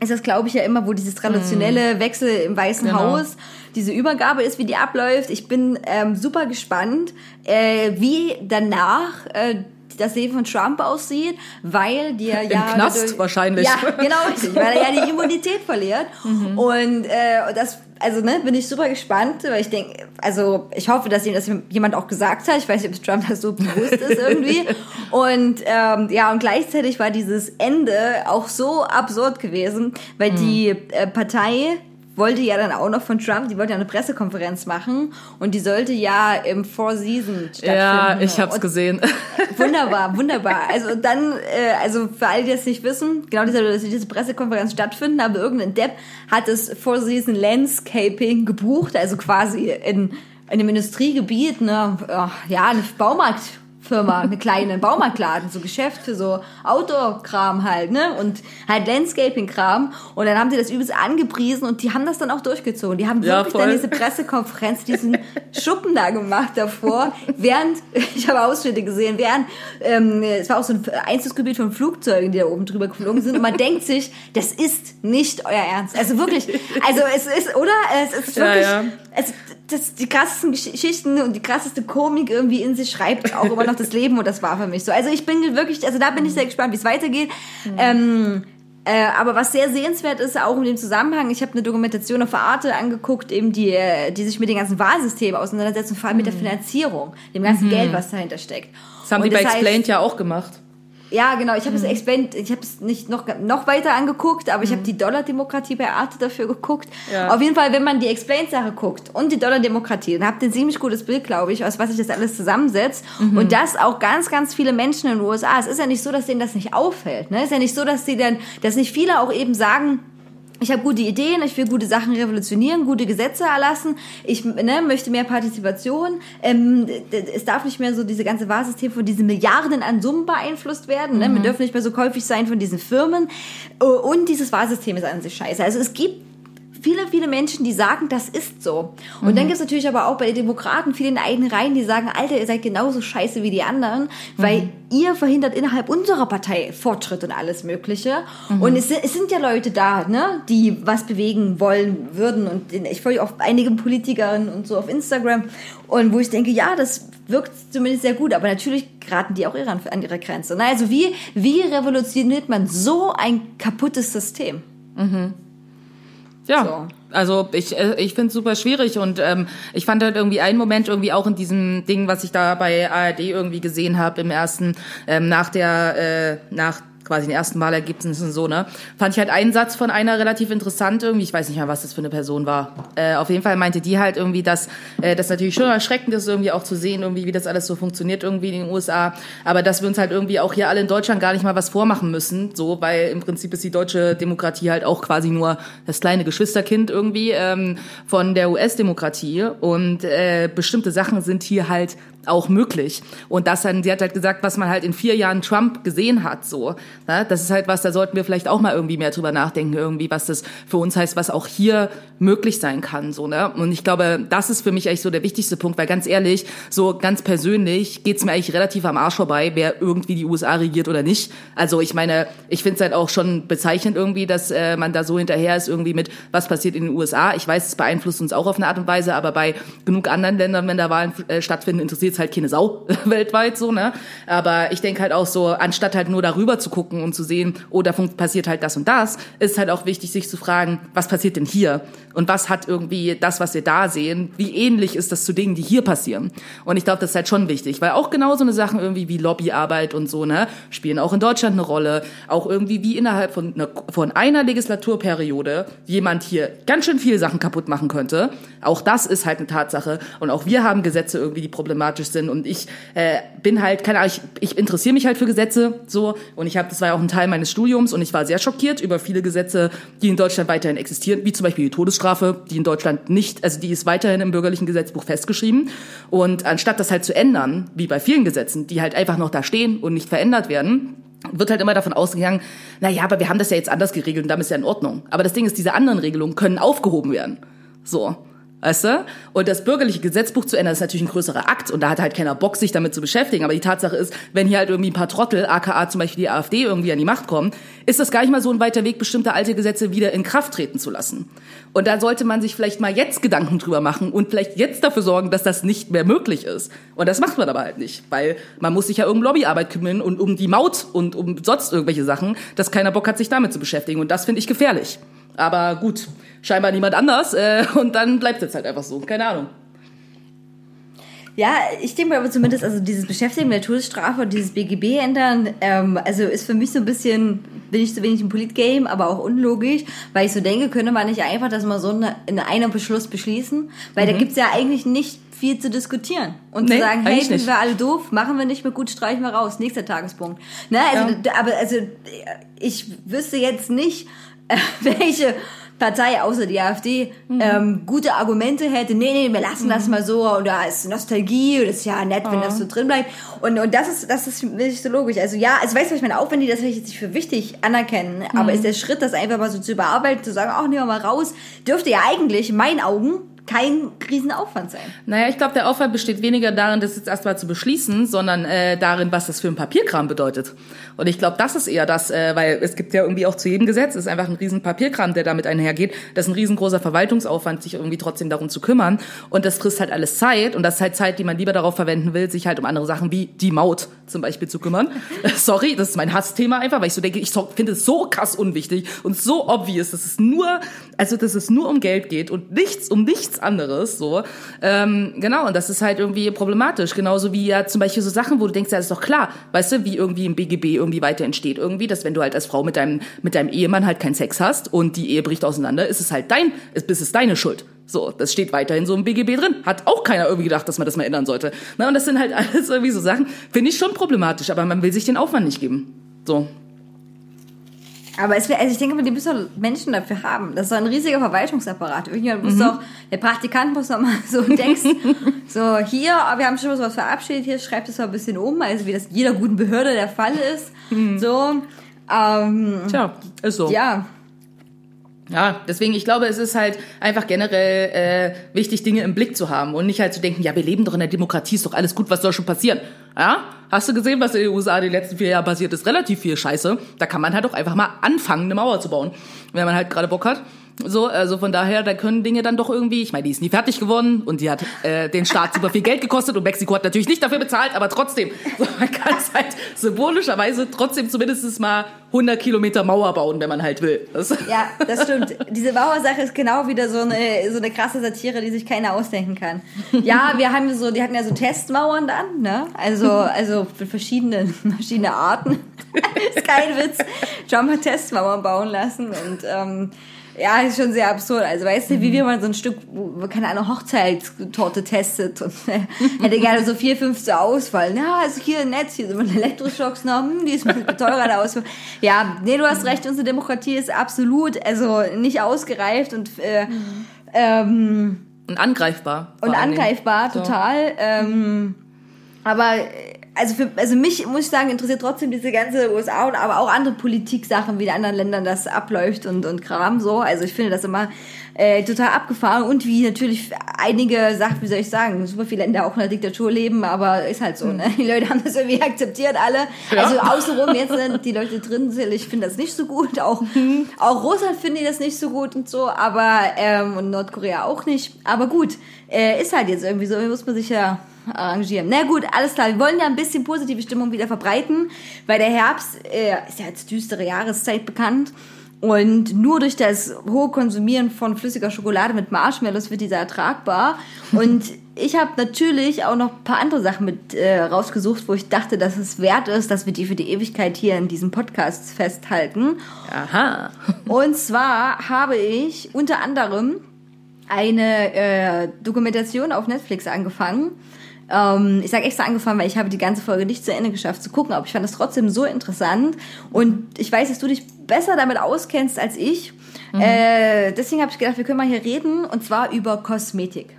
S1: ist das, glaube ich, ja immer, wo dieses traditionelle Wechsel im Weißen
S2: Genau.
S1: Haus, diese Übergabe ist, wie die abläuft. Ich bin ähm, super gespannt, äh, wie danach äh, das Leben von Trump aussieht, weil dir
S2: Im
S1: ja
S2: Knast
S1: dadurch-
S2: wahrscheinlich.
S1: Ja, genau richtig, weil er ja die Immunität verliert. Und äh, das, also ne, bin ich super gespannt, weil ich denke, also ich hoffe, dass ihm das jemand auch gesagt hat. Ich weiß nicht, ob Trump das so bewusst ist irgendwie. Und ähm, ja, und gleichzeitig war dieses Ende auch so absurd gewesen, weil die äh, Partei wollte ja dann auch noch von Trump, die wollte ja eine Pressekonferenz machen und die sollte ja im Four Seasons stattfinden.
S2: Ja, ich hab's
S1: Und
S2: gesehen.
S1: Wunderbar, wunderbar. Also dann, äh, also für alle, die das nicht wissen, genau diese, diese Pressekonferenz stattfinden, aber irgendein Depp hat das Four Season Landscaping gebucht, also quasi in, in einem Industriegebiet, ne, ja, eine Baumarktfirma, eine kleine Baumarktladen, so Geschäft für so Outdoor-Kram halt, ne, und halt Landscaping-Kram. Und dann haben sie das übelst angepriesen und die haben das dann auch durchgezogen. Die haben
S2: Ja,
S1: wirklich
S2: voll.
S1: dann diese Pressekonferenz, diesen Schuppen da gemacht davor, während, ich habe Ausschnitte gesehen, während, ähm, es war auch so ein Einzugsgebiet von Flugzeugen, die da oben drüber geflogen sind und man denkt sich, das ist nicht euer Ernst. Also wirklich, also es ist, oder? Es ist
S2: Ja,
S1: wirklich,
S2: ja.
S1: Es, das, die krassesten Geschichten und die krasseste Komik irgendwie in sich schreibt auch immer noch das Leben und das war für mich so. Also ich bin wirklich, also da bin ich sehr gespannt, wie es weitergeht. Ähm, äh, aber was sehr sehenswert ist, auch in dem Zusammenhang, ich habe eine Dokumentation auf Arte angeguckt, eben die, äh, die sich mit den ganzen Wahlsystemen auseinandersetzt und vor allem mit der Finanzierung, dem ganzen Geld, was dahinter steckt.
S2: Das haben
S1: und
S2: die bei
S1: das heißt-
S2: Explained ja auch gemacht.
S1: Ja, genau. Ich habe
S2: Mhm.
S1: es explained, ich habe es nicht noch, noch weiter angeguckt, aber ich habe die Dollar-Demokratie bei Arte dafür geguckt.
S2: Ja.
S1: Auf jeden Fall, wenn man die Explained-Sache guckt und die Dollar-Demokratie, dann habt ihr ein ziemlich gutes Bild, glaube ich, aus was sich das alles zusammensetzt.
S2: Mhm.
S1: Und das auch ganz, ganz viele Menschen in den USA. Es ist ja nicht so, dass denen das nicht auffällt. Ne? Es ist ja nicht so, dass sie dann, dass nicht viele auch eben sagen, ich habe gute Ideen, ich will gute Sachen revolutionieren, gute Gesetze erlassen, ich ne, möchte mehr Partizipation, ähm, es darf nicht mehr so diese ganze Wahrsystem von diesen Milliarden an Summen beeinflusst werden, ne? wir dürfen nicht mehr so käufig sein von diesen Firmen Äh, und dieses Wahrsystem ist an sich scheiße. Also es gibt viele, viele Menschen, die sagen, das ist so. Und dann gibt es natürlich aber auch bei den Demokraten viele in eigenen Reihen, die sagen, Alter, ihr seid genauso scheiße wie die anderen, weil ihr verhindert innerhalb unserer Partei Fortschritt und alles Mögliche. Und es, sind- es sind ja Leute da, ne, die was bewegen wollen würden. Und ich folge auch einigen Politikerinnen und so auf Instagram. Und wo ich denke, ja, das wirkt zumindest sehr gut, aber natürlich geraten die auch ihre, an ihre Grenze. Na, also wie, wie revolutioniert man so ein kaputtes System?
S2: Ja.
S1: So.
S2: Also ich, äh, ich finde es super schwierig und ähm, ich fand halt irgendwie einen Moment irgendwie auch in diesem Ding, was ich da bei ARD irgendwie gesehen habe im ersten, ähm, nach der, äh, nach quasi den ersten Wahlergebnissen und so, ne? Fand ich halt einen Satz von einer relativ interessant irgendwie, ich weiß nicht mehr, was das für eine Person war. Äh, auf jeden Fall meinte die halt irgendwie, dass äh, das natürlich schon erschreckend ist, irgendwie auch zu sehen, irgendwie, wie das alles so funktioniert irgendwie in den USA, aber dass wir uns halt irgendwie auch hier alle in Deutschland gar nicht mal was vormachen müssen, so, weil im Prinzip ist die deutsche Demokratie halt auch quasi nur das kleine Geschwisterkind irgendwie ähm, von der US-Demokratie und äh, bestimmte Sachen sind hier halt auch möglich. Und das dann, sie hat halt gesagt, was man halt in vier Jahren Trump gesehen hat, so. Ne? Das ist halt was, da sollten wir vielleicht auch mal irgendwie mehr drüber nachdenken, irgendwie, was das für uns heißt, was auch hier möglich sein kann, so, ne? Und ich glaube, das ist für mich eigentlich so der wichtigste Punkt, weil ganz ehrlich, so ganz persönlich geht's mir eigentlich relativ am Arsch vorbei, wer irgendwie die USA regiert oder nicht. Also ich meine, ich finde es halt auch schon bezeichnend irgendwie, dass äh, man da so hinterher ist irgendwie mit, was passiert in den USA. Ich weiß, es beeinflusst uns auch auf eine Art und Weise, aber bei genug anderen Ländern, wenn da Wahlen äh, stattfinden, interessiert es halt keine Sau weltweit so, ne? Aber ich denke halt auch so, anstatt halt nur darüber zu gucken und zu sehen, oh, da passiert halt das und das, ist halt auch wichtig, sich zu fragen, was passiert denn hier? Und was hat irgendwie das, was wir da sehen, wie ähnlich ist das zu Dingen, die hier passieren? Und ich glaube, das ist halt schon wichtig, weil auch genau so eine Sachen irgendwie wie Lobbyarbeit und so, ne, spielen auch in Deutschland eine Rolle. Auch irgendwie wie innerhalb von, einer- von einer Legislaturperiode jemand hier ganz schön viele Sachen kaputt machen könnte. Auch das ist halt eine Tatsache. Und auch wir haben Gesetze irgendwie, die problematisch sind. Und ich äh, bin halt, keine Ahnung, ich, ich interessiere mich halt für Gesetze so und ich habe, das war ja auch ein Teil meines Studiums und ich war sehr schockiert über viele Gesetze, die in Deutschland weiterhin existieren, wie zum Beispiel die Todesstrafe, die in Deutschland nicht, also die ist weiterhin im bürgerlichen Gesetzbuch festgeschrieben. Und anstatt das halt zu ändern, wie bei vielen Gesetzen, die halt einfach noch da stehen und nicht verändert werden, wird halt immer davon ausgegangen, na ja, aber wir haben das ja jetzt anders geregelt und damit ist ja in Ordnung. Aber das Ding ist, diese anderen Regelungen können aufgehoben werden. So. Weißt du? Und das bürgerliche Gesetzbuch zu ändern, ist natürlich ein größerer Akt und da hat halt keiner Bock, sich damit zu beschäftigen. Aber die Tatsache ist, wenn hier halt irgendwie ein paar Trottel, aka zum Beispiel die AfD, irgendwie an die Macht kommen, ist das gar nicht mal so ein weiter Weg, bestimmte alte Gesetze wieder in Kraft treten zu lassen. Und da sollte man sich vielleicht mal jetzt Gedanken drüber machen und vielleicht jetzt dafür sorgen, dass das nicht mehr möglich ist. Und das macht man aber halt nicht, weil man muss sich ja um Lobbyarbeit kümmern und um die Maut und um sonst irgendwelche Sachen, dass keiner Bock hat, sich damit zu beschäftigen. Und das finde ich gefährlich. Aber gut, scheinbar niemand anders. Äh, und dann bleibt es jetzt halt einfach so. Keine Ahnung.
S1: Ja, ich denke mal aber zumindest, also dieses Beschäftigen mit der Todesstrafe und dieses BGB ändern, ähm, also ist für mich so ein bisschen, bin ich zu wenig im Politgame, aber auch unlogisch, weil ich so denke, könnte man nicht einfach das mal so eine, in einem Beschluss beschließen, weil da gibt's ja eigentlich nicht viel zu diskutieren und
S2: Mhm. Nee,
S1: zu sagen, hey, sind wir alle doof, machen wir nicht mehr gut, streichen wir raus, nächster Tagespunkt. Ne, also, aber also ich wüsste jetzt nicht, welche Partei außer die AfD
S2: Mhm.
S1: ähm, gute Argumente hätte. Nee, nee, wir lassen das mal so und da ist Nostalgie und das ist ja nett, wenn das so drin bleibt. Und, und das ist das ist nicht so logisch. Also ja, also weißt du, ich meine, auch wenn die das vielleicht jetzt nicht für wichtig anerkennen,
S2: Mhm.
S1: aber ist der Schritt, das einfach mal so zu überarbeiten, zu sagen, ach, nehmen wir mal raus, dürfte ja eigentlich in meinen Augen kein Riesenaufwand sein.
S2: Naja, ich glaube, der Aufwand besteht weniger darin, das jetzt erstmal zu beschließen, sondern äh, darin, was das für ein Papierkram bedeutet. Und ich glaube, das ist eher das, äh, weil es gibt ja irgendwie auch zu jedem Gesetz, es ist einfach ein riesen Papierkram, der damit einhergeht. Das ist ein riesengroßer Verwaltungsaufwand, sich irgendwie trotzdem darum zu kümmern. Und das frisst halt alles Zeit. Und das ist halt Zeit, die man lieber darauf verwenden will, sich halt um andere Sachen wie die Maut zum Beispiel zu kümmern. Sorry, das ist mein Hassthema einfach, weil ich so denke, ich finde es so krass unwichtig und so obvious, dass es nur, also dass es nur um Geld geht und nichts um nichts anderes. So, ähm, genau. Und das ist halt irgendwie problematisch. Genauso wie ja zum Beispiel so Sachen, wo du denkst, ja, ist doch klar, weißt du, wie irgendwie im BGB irgendwie weiter entsteht irgendwie, dass wenn du halt als Frau mit deinem mit deinem Ehemann halt keinen Sex hast und die Ehe bricht auseinander, ist es halt dein, ist, ist es deine Schuld. So, das steht weiterhin so im BGB drin. Hat auch keiner irgendwie gedacht, dass man das mal ändern sollte. Na, und das sind halt alles irgendwie so Sachen, finde ich schon problematisch, aber man will sich den Aufwand nicht geben. So.
S1: Aber es wär, also ich denke mal, die müssen doch Menschen dafür haben. Das ist doch ein riesiger Verwaltungsapparat. Irgendjemand muss doch, der Praktikant muss doch mal so denkst, so hier, wir haben schon was verabschiedet, hier schreibt es mal ein bisschen um, also wie das jeder guten Behörde der Fall ist. So, ähm,
S2: Tja, ist so.
S1: ja.
S2: Ja, deswegen, ich glaube, es ist halt einfach generell äh, wichtig, Dinge im Blick zu haben und nicht halt zu denken, ja, wir leben doch in der Demokratie, ist doch alles gut, was soll schon passieren? Ja? Hast du gesehen, was in den USA die letzten vier Jahre passiert ist? Relativ viel Scheiße. Da kann man halt auch einfach mal anfangen, eine Mauer zu bauen, wenn man halt gerade Bock hat. So, also von daher, da können Dinge dann doch irgendwie, ich meine, die ist nie fertig geworden und die hat äh, den Staat super viel Geld gekostet und Mexiko hat natürlich nicht dafür bezahlt, aber trotzdem, so, man kann es halt symbolischerweise trotzdem zumindest mal 100 Kilometer Mauer bauen, wenn man halt will. Das,
S1: Ja, das stimmt. Diese Mauersache ist genau wieder so eine, so eine krasse Satire, die sich keiner ausdenken kann. Ja, wir haben so, die hatten ja so Testmauern dann, ne? Also, also für verschiedene, verschiedene Arten. ist kein Witz. Trump hat Testmauern bauen lassen und, ähm, ja, ist schon sehr absurd. Also weißt du, wie wir mal so ein Stück, wo, keine Ahnung, Hochzeitstorte testet und äh, hätte gerne so vier, fünf zur Auswahl. Ja, ist hier nett, hier sind Elektroschocks noch, hm, die ist ein bisschen teurer der Auswahl. Ja, nee, du hast recht, unsere Demokratie ist absolut, also nicht ausgereift und äh, ähm,
S2: und angreifbar.
S1: und angreifbar,
S2: So.
S1: total. Ähm, aber äh, also für also mich muss ich sagen interessiert trotzdem diese ganze USA und aber auch andere Politiksachen, wie in anderen Ländern das abläuft und und Kram so. Also ich finde das immer äh, total abgefahren und wie natürlich einige Sachen, wie soll ich sagen, super viele Länder auch in der Diktatur leben, aber ist halt so. Ne? Die Leute haben das irgendwie akzeptiert alle.
S2: Ja.
S1: Also außenrum jetzt sind die Leute drin, sind, ich finde das nicht so gut. Auch auch Russland finde ich das nicht so gut und so, aber ähm, und Nordkorea auch nicht. Aber gut, äh, ist halt jetzt irgendwie so, muss man sich ja arrangieren. Na gut, alles klar. Wir wollen ja ein bisschen positive Stimmung wieder verbreiten, weil der Herbst äh, ist ja als düstere Jahreszeit bekannt. Und nur durch das hohe Konsumieren von flüssiger Schokolade mit Marshmallows wird dieser ertragbar. Und ich habe natürlich auch noch ein paar andere Sachen mit äh, rausgesucht, wo ich dachte, dass es wert ist, dass wir die für die Ewigkeit hier in diesem Podcast festhalten.
S2: Aha.
S1: Und zwar habe ich unter anderem eine äh, Dokumentation auf Netflix angefangen. Ähm, ich sage extra angefangen, weil ich habe die ganze Folge nicht zu Ende geschafft zu gucken, aber ich fand es trotzdem so interessant. Und ich weiß, dass du dich besser damit auskennst als ich. Äh, deswegen habe ich gedacht, wir können mal hier reden und zwar über Kosmetik.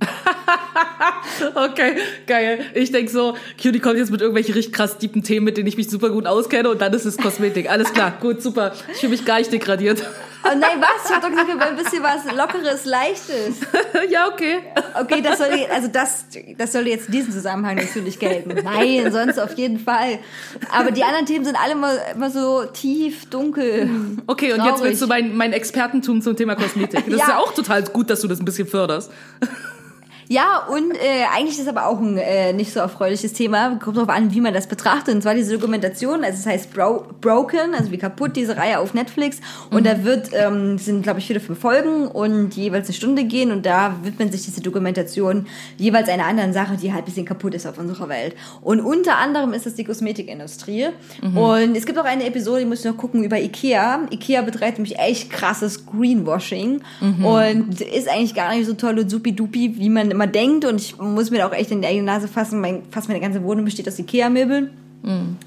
S2: Okay, geil. Ich denk so, Cutie kommt jetzt mit irgendwelchen richtig krass tiefen Themen, mit denen ich mich super gut auskenne und dann ist es Kosmetik. Alles klar, gut, super. Ich fühle mich gar nicht degradiert.
S1: Oh nein, was? Ich hab doch gesagt, wir wollen ein bisschen was Lockeres, Leichtes.
S2: ja, okay.
S1: Okay, das soll, also das, das soll jetzt in diesem Zusammenhang natürlich gelten. Nein, sonst auf jeden Fall. Aber die anderen Themen sind alle immer, immer so tief, dunkel.
S2: Okay, und jetzt
S1: traurig.
S2: willst du mein, mein Expertentum zum Thema Kosmetik. Das ist
S1: Ja.
S2: ja auch total gut, dass du das ein bisschen förderst.
S1: Ja, und äh, eigentlich ist aber auch ein äh, nicht so erfreuliches Thema. Kommt drauf an, wie man das betrachtet. Und zwar diese Dokumentation, also es heißt Bro Broken, also wie kaputt, diese Reihe auf Netflix. Und da wird, ähm, sind glaube ich vier oder fünf Folgen und jeweils eine Stunde gehen. Und da widmet sich diese Dokumentation jeweils einer anderen Sache, die halt ein bisschen kaputt ist auf unserer Welt. Und unter anderem ist das die Kosmetikindustrie. Und es gibt auch eine Episode, die muss ich noch gucken, über Ikea. Ikea betreibt nämlich echt krasses Greenwashing und ist eigentlich gar nicht so toll und supi-dupi, wie man immer denkt. Und ich muss mir da auch echt in die eigene Nase fassen. Mein, fast meine ganze Wohnung besteht aus Ikea-Möbeln.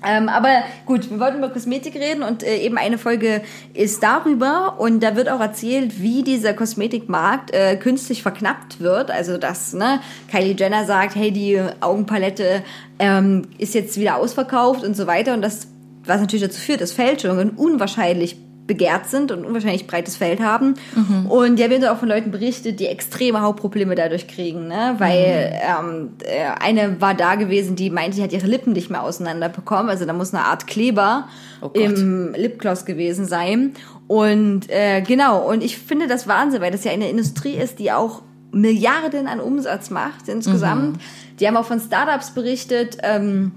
S1: Ähm, aber gut, wir wollten über Kosmetik reden und äh, eben eine Folge ist darüber und da wird auch erzählt, wie dieser Kosmetikmarkt äh, künstlich verknappt wird. Also dass ne, Kylie Jenner sagt, hey, die Augenpalette ähm, ist jetzt wieder ausverkauft und so weiter und das, was natürlich dazu führt, dass Fälschungen unwahrscheinlich begehrt sind und unwahrscheinlich breites Feld haben. Und ja, wir haben auch von Leuten berichtet, die extreme Hautprobleme dadurch kriegen, ne? Weil ähm, äh, eine war da gewesen, die meinte, sie hat ihre Lippen nicht mehr auseinander bekommen. Also da muss eine Art Kleber
S2: Oh
S1: im Lipgloss gewesen sein. Und äh, genau, und ich finde das Wahnsinn, weil das ja eine Industrie ist, die auch Milliarden an Umsatz macht insgesamt. Die haben auch von Startups berichtet, ähm,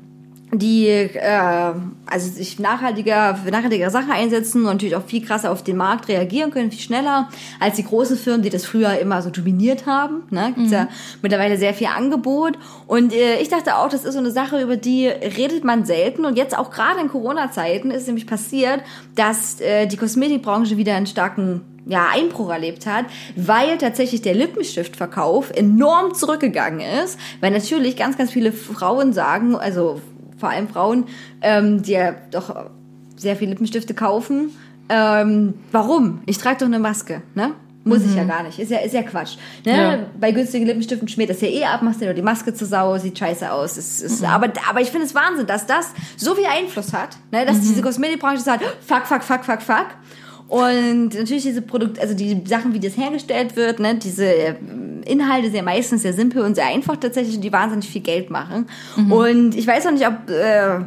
S1: die äh, also sich nachhaltiger für nachhaltigere Sachen einsetzen und natürlich auch viel krasser auf den Markt reagieren können, viel schneller als die großen Firmen, die das früher immer so dominiert haben. Ne? Gibt's ja mittlerweile sehr viel Angebot. Und äh, ich dachte auch, das ist so eine Sache, über die redet man selten. Und jetzt auch gerade in Corona-Zeiten ist nämlich passiert, dass äh, die Kosmetikbranche wieder einen starken ja, Einbruch erlebt hat, weil tatsächlich der Lippenstiftverkauf enorm zurückgegangen ist, weil natürlich ganz, ganz viele Frauen sagen, also vor allem Frauen, ähm, die ja doch sehr viele Lippenstifte kaufen, ähm, warum? Ich trage doch eine Maske, ne? Muss ich ja gar nicht. Ist ja, ist ja Quatsch. Ne?
S2: Ja.
S1: Bei günstigen Lippenstiften schmiert das ja eh ab, machst dir nur die Maske zu sau, sieht scheiße aus. Es, ist, aber, aber ich finde es Wahnsinn, dass das so viel Einfluss hat, ne? dass diese Kosmetikbranche sagt, fuck, fuck, fuck, fuck, fuck. Und natürlich diese Produkte, also die Sachen, wie das hergestellt wird, ne, diese äh, Inhalte sind ja meistens sehr simpel und sehr einfach tatsächlich die wahnsinnig viel Geld machen. Und ich weiß auch nicht, ob äh,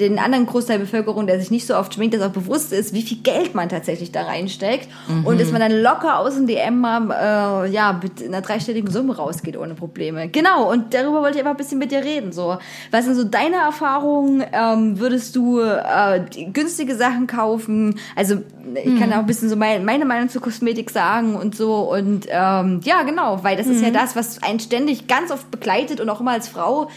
S1: den anderen Großteil der Bevölkerung, der sich nicht so oft schminkt, das auch bewusst ist, wie viel Geld man tatsächlich da reinsteckt und dass man dann locker aus dem DM mal äh, ja, mit einer dreistelligen Summe rausgeht ohne Probleme. Genau, und darüber wollte ich einfach ein bisschen mit dir reden. So, was sind so deine Erfahrungen? Ähm, würdest du äh, günstige Sachen kaufen? Also ich kann auch ein bisschen so mein, meine Meinung zur Kosmetik sagen und so und ähm, ja, genau, weil das ist ja das, was einen ständig ganz oft begleitet und auch immer als Frau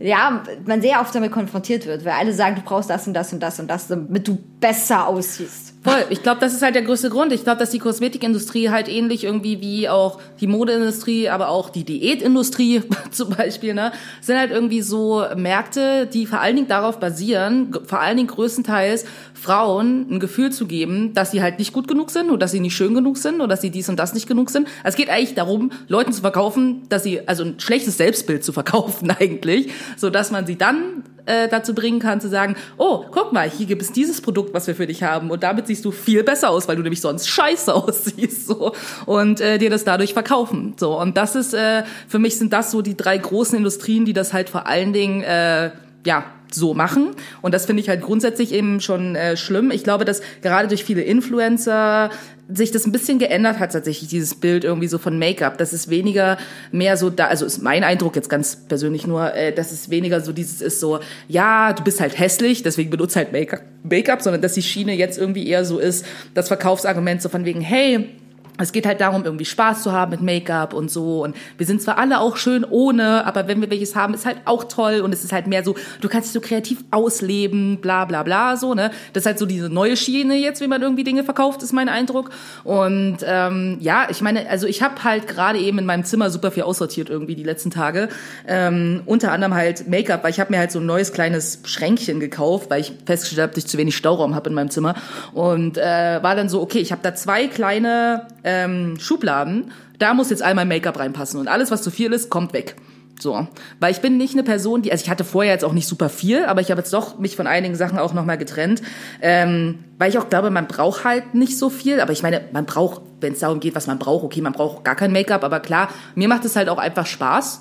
S1: ja, man sehr oft damit konfrontiert wird, weil alle sagen, du brauchst das und das und das und das, damit du besser aussiehst.
S2: Voll. Ich glaube, das ist halt der größte Grund. Ich glaube, dass die Kosmetikindustrie halt ähnlich irgendwie wie auch die Modeindustrie, aber auch die Diätindustrie zum Beispiel, ne, sind halt irgendwie so Märkte, die vor allen Dingen darauf basieren, vor allen Dingen größtenteils Frauen ein Gefühl zu geben, dass sie halt nicht gut genug sind oder dass sie nicht schön genug sind oder dass sie dies und das nicht genug sind. Es geht eigentlich darum, Leuten zu verkaufen, dass sie, also ein schlechtes Selbstbild zu verkaufen eigentlich, so dass man sie dann äh, dazu bringen kann zu sagen, oh, guck mal, hier gibt es dieses Produkt, was wir für dich haben und damit siehst du viel besser aus, weil du nämlich sonst scheiße aussiehst so und äh, dir das dadurch verkaufen. So und das ist äh, für mich sind das so die drei großen Industrien, die das halt vor allen Dingen äh, ja so machen und das finde ich halt grundsätzlich eben schon äh, schlimm. Ich glaube, dass gerade durch viele Influencer sich das ein bisschen geändert hat tatsächlich dieses Bild irgendwie so von Make-up, dass es weniger mehr so da, also ist mein Eindruck jetzt ganz persönlich nur, äh, dass es weniger so dieses ist so, ja, du bist halt hässlich, deswegen benutzt halt Make-up, Make-up, sondern dass die Schiene jetzt irgendwie eher so ist, das Verkaufsargument so von wegen, hey, es geht halt darum, irgendwie Spaß zu haben mit Make-up und so. Und wir sind zwar alle auch schön ohne, aber wenn wir welches haben, ist halt auch toll. Und es ist halt mehr so, du kannst dich so kreativ ausleben, bla bla bla, so, ne? Das ist halt so diese neue Schiene jetzt, wie man irgendwie Dinge verkauft, ist mein Eindruck. Und ähm, ja, ich meine, also ich habe halt gerade eben in meinem Zimmer super viel aussortiert irgendwie die letzten Tage. Ähm, unter anderem halt Make-up, weil ich habe mir halt so ein neues kleines Schränkchen gekauft, weil ich festgestellt habe, dass ich zu wenig Stauraum habe in meinem Zimmer. Und äh, war dann so, okay, ich habe da zwei kleine ähm, Schubladen, da muss jetzt einmal Make-up reinpassen und alles, was zu viel ist, kommt weg. So, weil ich bin nicht eine Person, die, also ich hatte vorher jetzt auch nicht super viel, aber ich habe jetzt doch mich von einigen Sachen auch nochmal getrennt, ähm, weil ich auch glaube, man braucht halt nicht so viel, aber ich meine, man braucht, wenn es darum geht, was man braucht, okay, man braucht gar kein Make-up, aber klar, mir macht es halt auch einfach Spaß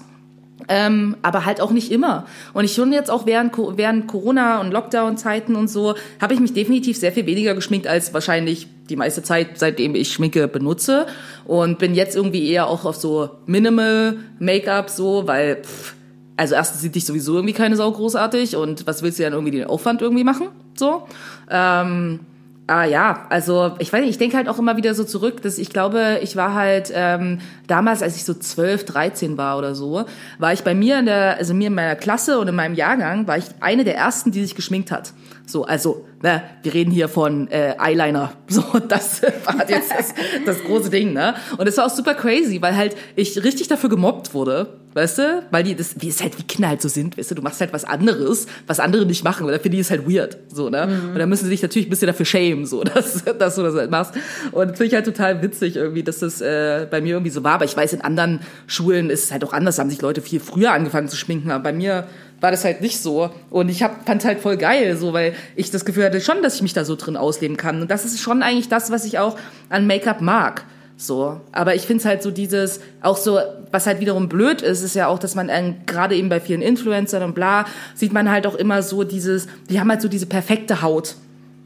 S2: ähm, aber halt auch nicht immer. Und ich schon jetzt auch während, während Corona und Lockdown-Zeiten und so, habe ich mich definitiv sehr viel weniger geschminkt als wahrscheinlich die meiste Zeit, seitdem ich Schminke benutze. Und bin jetzt irgendwie eher auch auf so Minimal Make-up so, weil, pff, also erstens sieht dich sowieso irgendwie keine Sau großartig und was willst du dann irgendwie den Aufwand irgendwie machen? So. Ähm, Ah ja, also ich weiß nicht, ich denke halt auch immer wieder so zurück, dass ich glaube, ich war halt ähm, damals, als ich so 12, 13 war oder so, war ich bei mir in der, also mir in meiner Klasse und in meinem Jahrgang, war ich eine der ersten, die sich geschminkt hat. So, also, ne, wir reden hier von äh, Eyeliner. So, das war jetzt das, das große Ding, ne? Und es war auch super crazy, weil halt ich richtig dafür gemobbt wurde, weißt du? Weil die das, wie es halt wie Kinder halt so sind, weißt du, du machst halt was anderes, was andere nicht machen, weil dafür die ist halt weird, so, ne? Mhm. Und dann müssen sie sich natürlich ein bisschen dafür schämen, so, dass, dass du das halt machst. Und finde ich halt total witzig irgendwie, dass das äh, bei mir irgendwie so war. Aber ich weiß, in anderen Schulen ist es halt auch anders, da haben sich Leute viel früher angefangen zu schminken, aber bei mir war das halt nicht so. Und ich hab, fand halt voll geil, so, weil ich das Gefühl hatte schon, dass ich mich da so drin ausleben kann. Und das ist schon eigentlich das, was ich auch an Make-up mag. So. Aber ich finde es halt so dieses, auch so, was halt wiederum blöd ist, ist ja auch, dass man äh, gerade eben bei vielen Influencern und bla, sieht man halt auch immer so dieses, die haben halt so diese perfekte Haut.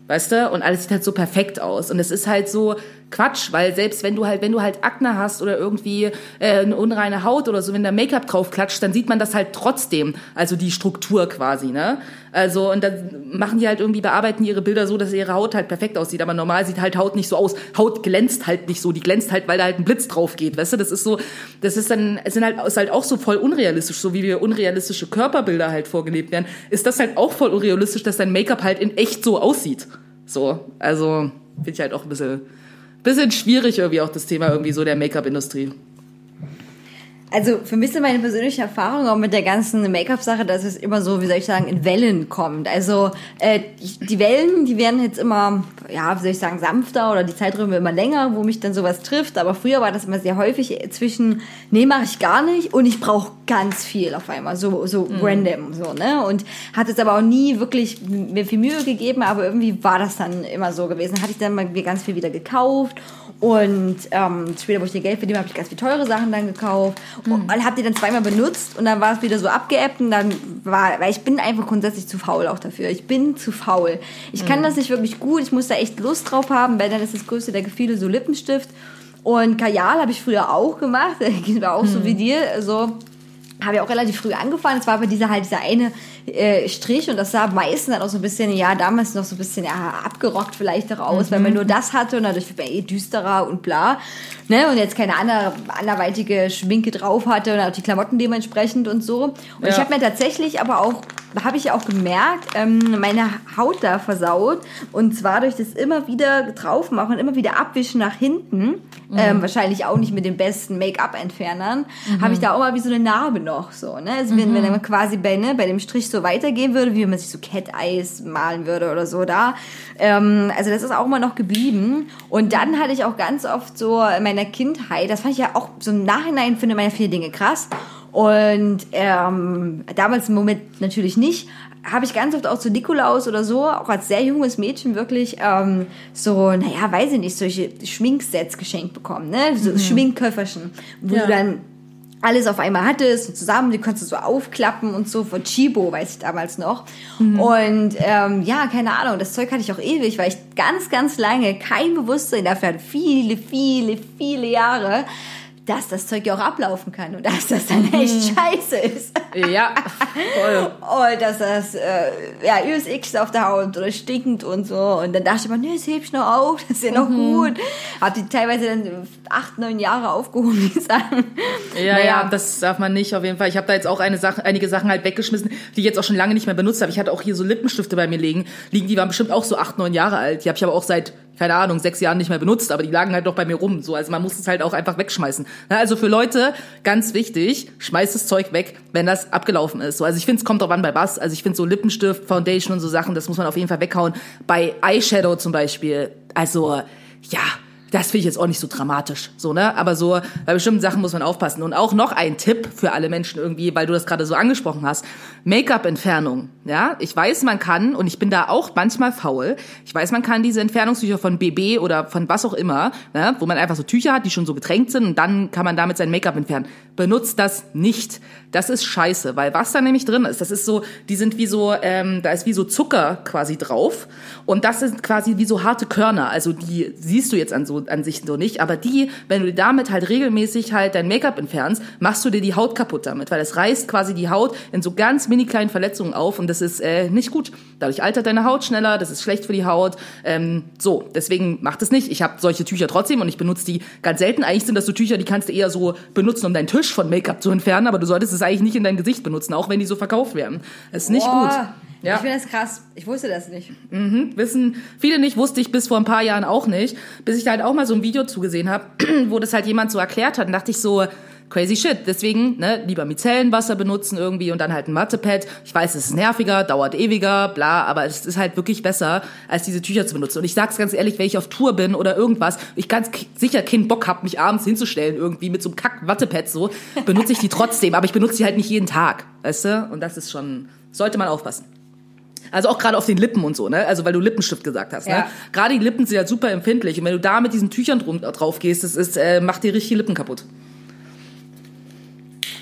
S2: Weißt du? Und alles sieht halt so perfekt aus. Und es ist halt so Quatsch, weil selbst wenn du halt, wenn du halt Akne hast oder irgendwie äh, eine unreine Haut oder so, wenn da Make-up drauf klatscht, dann sieht man das halt trotzdem. Also die Struktur quasi, ne? Also, und dann machen die halt irgendwie, bearbeiten ihre Bilder so, dass ihre Haut halt perfekt aussieht. Aber normal sieht halt Haut nicht so aus. Haut glänzt halt nicht so. Die glänzt halt, weil da halt ein Blitz drauf geht. Weißt du, das ist so, das ist dann, es sind halt, ist halt auch so voll unrealistisch, so wie wir unrealistische Körperbilder halt vorgelebt werden, ist das halt auch voll unrealistisch, dass dein Make-up halt in echt so aussieht. So, also finde ich halt auch ein bisschen, bisschen schwierig irgendwie auch das Thema irgendwie so der Make-up-Industrie.
S1: Also für mich ist meine persönliche Erfahrung auch mit der ganzen Make-up-Sache, dass es immer so, wie soll ich sagen, in Wellen kommt. Also äh, die Wellen, die werden jetzt immer, ja, wie soll ich sagen, sanfter oder die Zeiträume immer länger, wo mich dann sowas trifft. Aber früher war das immer sehr häufig zwischen, nee, mache ich gar nicht und ich brauche ganz viel auf einmal, so, so mhm. random, so, ne? Und hat es aber auch nie wirklich mir viel Mühe gegeben, aber irgendwie war das dann immer so gewesen. Hatte ich dann mal mir ganz viel wieder gekauft und ähm, später, wo ich dir Geld verdient habe, ich ganz viele teure Sachen dann gekauft mhm. und habe die dann zweimal benutzt und dann war es wieder so abgeappt und dann war, weil ich bin einfach grundsätzlich zu faul auch dafür. Ich bin zu faul. Ich mhm. kann das nicht wirklich gut, ich muss da echt Lust drauf haben, weil dann ist das größte der Gefühle so Lippenstift. Und Kajal habe ich früher auch gemacht, war auch mhm. so wie dir, so habe ich auch relativ früh angefangen. Es war aber dieser halt dieser eine äh, Strich und das sah meistens dann auch so ein bisschen, ja, damals noch so ein bisschen ja, abgerockt vielleicht auch aus, mhm. weil man mhm. nur das hatte und dadurch war eh düsterer und bla. Ne? Und jetzt keine andere, anderweitige Schminke drauf hatte und auch die Klamotten dementsprechend und so. Und ja. ich habe mir tatsächlich aber auch, habe ich auch gemerkt, ähm, meine Haut da versaut. Und zwar durch das immer wieder drauf machen und immer wieder abwischen nach hinten. Mhm. Ähm, wahrscheinlich auch nicht mit den besten Make-up-Entfernern. Mhm. Habe ich da auch mal wie so eine Narbe noch. So, ne? Also wenn, wenn man quasi bei, ne, bei dem Strich so weitergehen würde, wie wenn man sich so Cat Eyes malen würde oder so da. Ähm, also das ist auch immer noch geblieben. Und dann hatte ich auch ganz oft so in meiner Kindheit, das fand ich ja auch so im Nachhinein, finde ja viele Dinge krass. Und ähm, damals im Moment natürlich nicht, habe ich ganz oft auch zu Nikolaus oder so, auch als sehr junges Mädchen wirklich ähm, so, naja, weiß ich nicht, solche Schminksets geschenkt bekommen, ne? So mhm. Schminkköfferchen, wo ja. du dann alles auf einmal hattest und zusammen, die konntest du so aufklappen und so von Chibo, weiß ich damals noch. Mhm. Und ähm, ja, keine Ahnung, das Zeug hatte ich auch ewig, weil ich ganz, ganz lange kein Bewusstsein dafür hatte, viele, viele, viele Jahre, dass das Zeug ja auch ablaufen kann und dass das dann echt scheiße ist.
S2: Ja, voll.
S1: Und dass das, äh, ja, eklig auf der Haut oder stinkend und so. Und dann dachte ich immer, nee, das heb ich noch auf, das ist ja noch
S2: Mhm.
S1: gut. Hab die teilweise dann acht, neun Jahre aufgehoben, die Sachen.
S2: Ja,
S1: Naja.
S2: ja, das darf man nicht auf jeden Fall. Ich habe da jetzt auch eine Sache, einige Sachen halt weggeschmissen, die ich jetzt auch schon lange nicht mehr benutzt habe. Ich hatte auch hier so Lippenstifte bei mir liegen, liegen, die waren bestimmt auch so acht, neun Jahre alt. Die habe ich aber auch seit keine Ahnung, sechs Jahren nicht mehr benutzt, aber die lagen halt doch bei mir rum. So, also man muss es halt auch einfach wegschmeißen. Also für Leute ganz wichtig, schmeißt das Zeug weg, wenn das abgelaufen ist. So, also ich finde, es kommt drauf an bei was. Also ich finde so Lippenstift, Foundation und so Sachen, das muss man auf jeden Fall weghauen. Bei Eyeshadow zum Beispiel, also ja, das finde ich jetzt auch nicht so dramatisch, so, ne? Aber so, bei bestimmten Sachen muss man aufpassen. Und auch noch ein Tipp für alle Menschen irgendwie, weil du das gerade so angesprochen hast. Make-up-Entfernung, ja? Ich weiß, man kann, und ich bin da auch manchmal faul, ich weiß, man kann diese Entfernungstücher von BB oder von was auch immer, ne? wo man einfach so Tücher hat, die schon so getränkt sind und dann kann man damit sein Make-up entfernen. Benutzt das nicht. Das ist scheiße, weil was da nämlich drin ist, das ist so, die sind wie so, ähm, da ist wie so Zucker quasi drauf und das sind quasi wie so harte Körner. Also die siehst du jetzt an so an sich so nicht, aber die, wenn du damit halt regelmäßig halt dein Make-up entfernst, machst du dir die Haut kaputt damit, weil es reißt quasi die Haut in so ganz mini kleinen Verletzungen auf und das ist äh, nicht gut. Dadurch altert deine Haut schneller, das ist schlecht für die Haut. Ähm, so, deswegen macht es nicht. Ich habe solche Tücher trotzdem und ich benutze die ganz selten. Eigentlich sind das so Tücher, die kannst du eher so benutzen, um deinen Tisch von Make-up zu entfernen, aber du solltest es eigentlich nicht in dein Gesicht benutzen, auch wenn die so verkauft werden. Das ist nicht
S1: Boah,
S2: gut. Ja.
S1: Ich finde das krass. Ich wusste das nicht.
S2: Wissen viele nicht, wusste ich bis vor ein paar Jahren auch nicht, bis ich da halt auch mal so ein Video zugesehen habe, wo das halt jemand so erklärt hat und dachte ich so, crazy shit. Deswegen, ne, lieber Micellenwasser benutzen irgendwie und dann halt ein Mattepad. Ich weiß, es ist nerviger, dauert ewiger, bla, aber es ist halt wirklich besser, als diese Tücher zu benutzen. Und ich sag's ganz ehrlich, wenn ich auf Tour bin oder irgendwas, ich ganz sicher keinen Bock hab, mich abends hinzustellen irgendwie mit so einem kack Wattepad so, benutze ich die trotzdem, aber ich benutze die halt nicht jeden Tag, weißt du? Und das ist schon, sollte man aufpassen. Also auch gerade auf den Lippen und so, ne? Also weil du Lippenstift gesagt hast, ne?
S1: Ja.
S2: Gerade die Lippen sind ja super empfindlich und wenn du da mit diesen Tüchern drum, drauf gehst, das ist, äh, macht dir richtig die Lippen kaputt.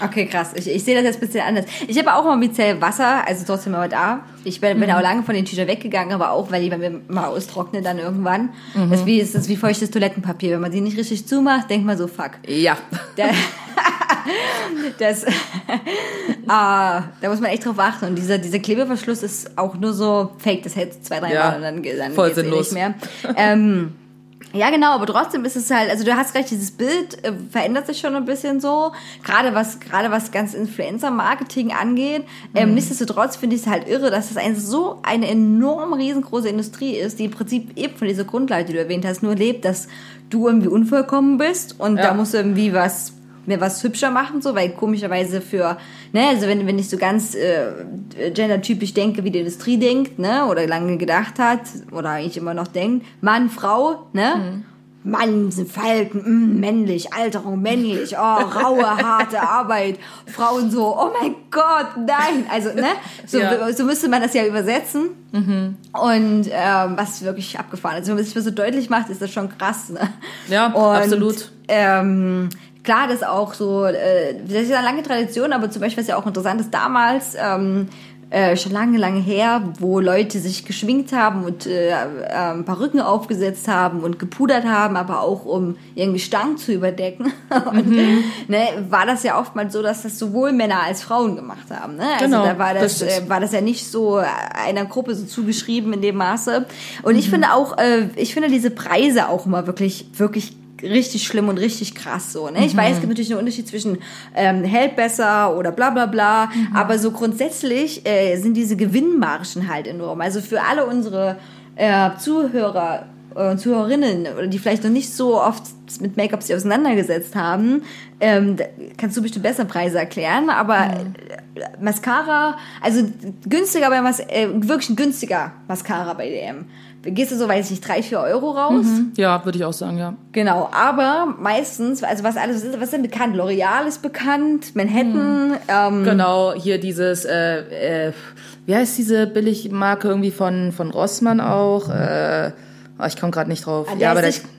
S1: Okay, krass. Ich, ich sehe das jetzt ein bisschen anders. Ich habe auch mal Mizell Wasser, also trotzdem immer da. Ich bin, bin auch lange von den Tüchern weggegangen, aber auch, weil die bei mir mal austrocknen dann irgendwann. Das, ist wie, das ist wie feuchtes Toilettenpapier. Wenn man die nicht richtig zumacht, denkt man so, fuck.
S2: Ja.
S1: Da, das, ah, da muss man echt drauf achten. Und dieser, dieser Klebeverschluss ist auch nur so fake. Das hält zwei, drei
S2: Ja,
S1: Mal und dann, dann
S2: voll
S1: geht's eh nicht mehr. Ähm, ja, genau, aber trotzdem ist es halt, also du hast recht, dieses Bild äh, verändert sich schon ein bisschen so, gerade was, gerade was ganz Influencer-Marketing angeht. Ähm, nichtsdestotrotz finde ich es halt irre, dass das eine, so eine enorm riesengroße Industrie ist, die im Prinzip eben von dieser Grundlage, die du erwähnt hast, nur lebt, dass du irgendwie unvollkommen bist und
S2: Ja.
S1: da musst du irgendwie was mir was hübscher machen, so, weil komischerweise für, ne, also wenn, wenn ich so ganz äh, gendertypisch denke, wie die Industrie denkt, ne, oder lange gedacht hat, oder eigentlich immer noch denkt, Mann, Frau, ne, Mann, sind Falken, mm, männlich, Alterung, männlich, oh, raue, harte Arbeit, Frauen so, oh mein Gott, nein, also, ne, so,
S2: Ja.
S1: so müsste man das ja übersetzen. Und ähm, was wirklich abgefahren ist. Wenn man sich das so deutlich macht, ist das schon krass. Ne?
S2: Ja,
S1: Und,
S2: absolut.
S1: Ähm, klar, das ist auch so, äh, das ist ja eine lange Tradition, aber zum Beispiel, was ja auch interessant ist, damals, ähm, äh, schon lange, lange her, wo Leute sich geschminkt haben und äh, äh, Perücken aufgesetzt haben und gepudert haben, aber auch um ihren Gestank zu überdecken. und
S2: Mhm.
S1: ne, war das ja oftmals so, dass das sowohl Männer als Frauen gemacht haben. Ne? Also
S2: Genau,
S1: da war das,
S2: das ist-
S1: äh, war das ja nicht so einer Gruppe so zugeschrieben in dem Maße. Und
S2: Mhm.
S1: ich finde auch, äh, ich finde diese Preise auch immer wirklich, wirklich richtig schlimm und richtig krass so. Ne? Ich weiß, es gibt natürlich einen Unterschied zwischen ähm, hält besser oder bla bla bla,
S2: Mhm.
S1: aber so grundsätzlich äh, sind diese Gewinnmargen halt enorm. Also für alle unsere äh, Zuhörer und Zuhörerinnen, oder die vielleicht noch nicht so oft mit Make-up sich auseinandergesetzt haben, ähm, kannst du bestimmt besser Preise erklären, aber äh, Mascara, also günstiger bei Mas äh, wirklich ein günstiger Mascara bei DM. Gehst du so, weiß ich nicht, drei, vier Euro raus?
S2: Ja, würde ich auch sagen, ja.
S1: Genau, aber meistens, also was alles ist, was ist denn bekannt? L'Oreal ist bekannt, Manhattan, ähm,
S2: Genau, hier dieses, äh, äh, wie heißt diese Billigmarke irgendwie von, von Rossmann auch? Äh, oh, ich komme gerade nicht drauf.
S1: ah, der
S2: ja, aber
S1: ist
S2: der,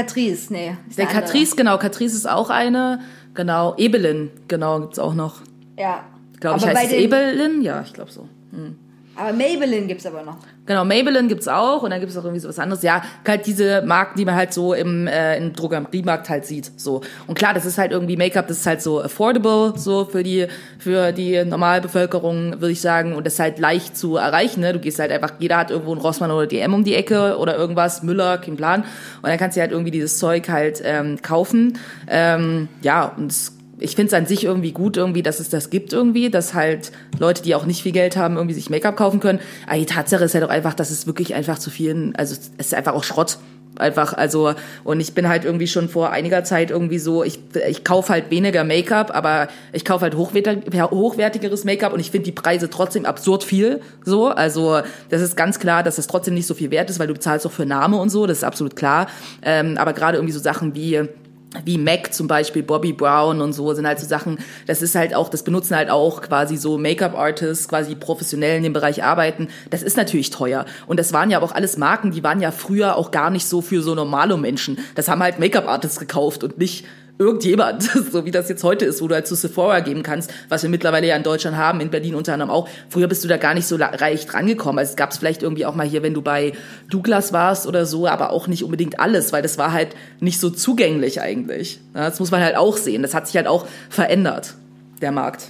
S1: Catrice, nee. ist
S2: der
S1: andere.
S2: Catrice, genau, Catrice ist auch eine. Genau, Ebelin, genau, gibt's auch noch.
S1: Ja.
S2: Glaube ich, heißt es
S1: den-
S2: Ebelin? Ja, ich glaube so.
S1: Aber Maybelline gibt's aber noch.
S2: Genau, Maybelline gibt's auch und dann gibt's auch irgendwie so was anderes. Ja, halt diese Marken, die man halt so im, äh, im Drogeriemarkt halt sieht. So. Und klar, das ist halt irgendwie Make-up, das ist halt so affordable, so für die, für die Normalbevölkerung, würde ich sagen. Und das ist halt leicht zu erreichen. Ne? Du gehst halt einfach, jeder hat irgendwo einen Rossmann oder DM um die Ecke oder irgendwas, Müller, kein Plan. Und dann kannst du halt irgendwie dieses Zeug halt ähm, kaufen. Ähm, ja, und es ich finde es an sich irgendwie gut, irgendwie, dass es das gibt irgendwie, dass halt Leute, die auch nicht viel Geld haben, irgendwie sich Make-up kaufen können. Aber die Tatsache ist halt auch einfach, dass es wirklich einfach zu vielen, also es ist einfach auch Schrott. Einfach, also, und ich bin halt irgendwie schon vor einiger Zeit irgendwie so, ich, ich kaufe halt weniger Make-up, aber ich kaufe halt hochwertig, hochwertigeres Make-up und ich finde die Preise trotzdem absurd viel. So, also das ist ganz klar, dass das trotzdem nicht so viel wert ist, weil du bezahlst auch für Name und so, das ist absolut klar. Ähm, aber gerade irgendwie so Sachen wie wie Mac zum Beispiel, Bobby Brown und so sind halt so Sachen, das ist halt auch, das benutzen halt auch quasi so Make-up-Artists, quasi professionell in dem Bereich arbeiten. Das ist natürlich teuer. Und das waren ja auch alles Marken, die waren ja früher auch gar nicht so für so normale Menschen. Das haben halt Make-up-Artists gekauft und nicht irgendjemand, so wie das jetzt heute ist, wo du halt zu Sephora geben kannst, was wir mittlerweile ja in Deutschland haben, in Berlin unter anderem auch. Früher bist du da gar nicht so reich drangekommen. Also es gab es vielleicht irgendwie auch mal hier, wenn du bei Douglas warst oder so, aber auch nicht unbedingt alles, weil das war halt nicht so zugänglich eigentlich. Das muss man halt auch sehen. Das hat sich halt auch verändert, der Markt.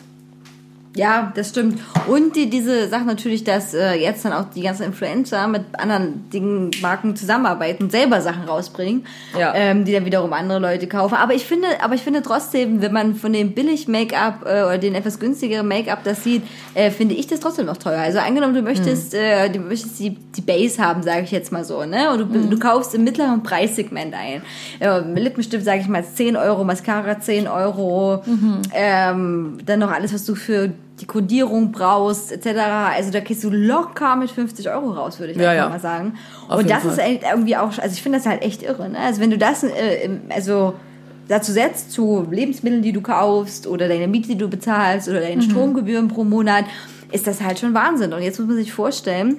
S1: Ja, das stimmt. Und die, diese Sache natürlich, dass äh, jetzt dann auch die ganzen Influencer mit anderen Dingen, Marken zusammenarbeiten, selber Sachen rausbringen,
S2: Ja.
S1: ähm, die dann wiederum andere Leute kaufen. Aber ich finde, aber ich finde trotzdem, wenn man von dem billig Make-up äh, oder den etwas günstigeren Make-up das sieht, äh, finde ich das trotzdem noch teuer. Also angenommen, du möchtest, äh, du möchtest die, die Base haben, sage ich jetzt mal so, ne? Und du, du kaufst im mittleren Preissegment ein. Äh, Lippenstift, sage ich mal, 10 Euro, Mascara 10 Euro, ähm, dann noch alles, was du für die Kodierung brauchst, etc. Also da kriegst du locker mit 50 Euro raus, würde ich
S2: Ja,
S1: einfach
S2: ja.
S1: mal sagen.
S2: Auf
S1: Und das
S2: Fall.
S1: ist irgendwie auch, also ich finde das halt echt irre. Ne? Also wenn du das, äh, also dazu setzt zu Lebensmitteln, die du kaufst oder deine Miete, die du bezahlst oder
S2: Mhm.
S1: deine Stromgebühren pro Monat, ist das halt schon Wahnsinn. Und jetzt muss man sich vorstellen,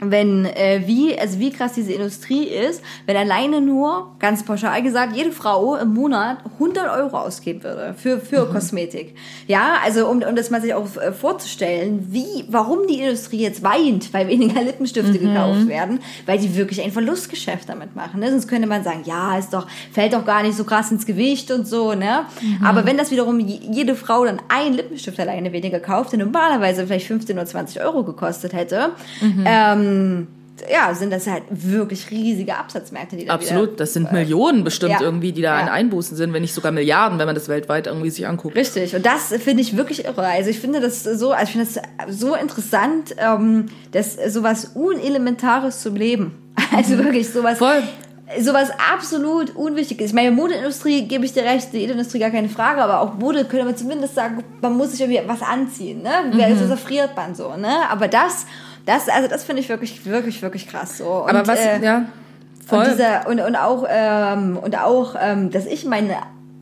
S1: wenn äh, wie also wie krass diese Industrie ist, wenn alleine nur ganz pauschal gesagt jede Frau im Monat 100 Euro ausgeben würde für für Kosmetik, ja also um, um das mal sich auch äh, vorzustellen, wie warum die Industrie jetzt weint, weil weniger Lippenstifte gekauft werden, weil die wirklich ein Verlustgeschäft damit machen. Ne? Sonst könnte man sagen, ja ist doch fällt doch gar nicht so krass ins Gewicht und so, ne? Aber wenn das wiederum je- jede Frau dann einen Lippenstift alleine weniger kauft, der normalerweise vielleicht 15 oder 20 Euro gekostet hätte, ähm, ja, sind das halt wirklich riesige Absatzmärkte, die da
S2: Absolut, das sind Millionen bestimmt
S1: ja.
S2: irgendwie, die da
S1: Ja.
S2: in Einbußen sind, wenn nicht sogar Milliarden, wenn man das weltweit irgendwie sich anguckt.
S1: Richtig, und das finde ich wirklich irre. Also ich finde das so, also ich finde das so interessant, ähm, dass sowas Unelementares zum Leben, also wirklich sowas,
S2: Voll.
S1: sowas absolut unwichtig ist. Ich meine, Modeindustrie gebe ich dir recht, die Industrie gar keine Frage, aber auch Mode könnte man zumindest sagen, man muss sich irgendwie was anziehen, ne?
S2: Mhm.
S1: Also das friert man so, ne? Aber das, das, also das finde ich wirklich, wirklich, wirklich krass so. Und,
S2: Aber was,
S1: äh,
S2: ja, voll.
S1: und, dieser, und, und auch, ähm, und auch ähm, dass ich meine,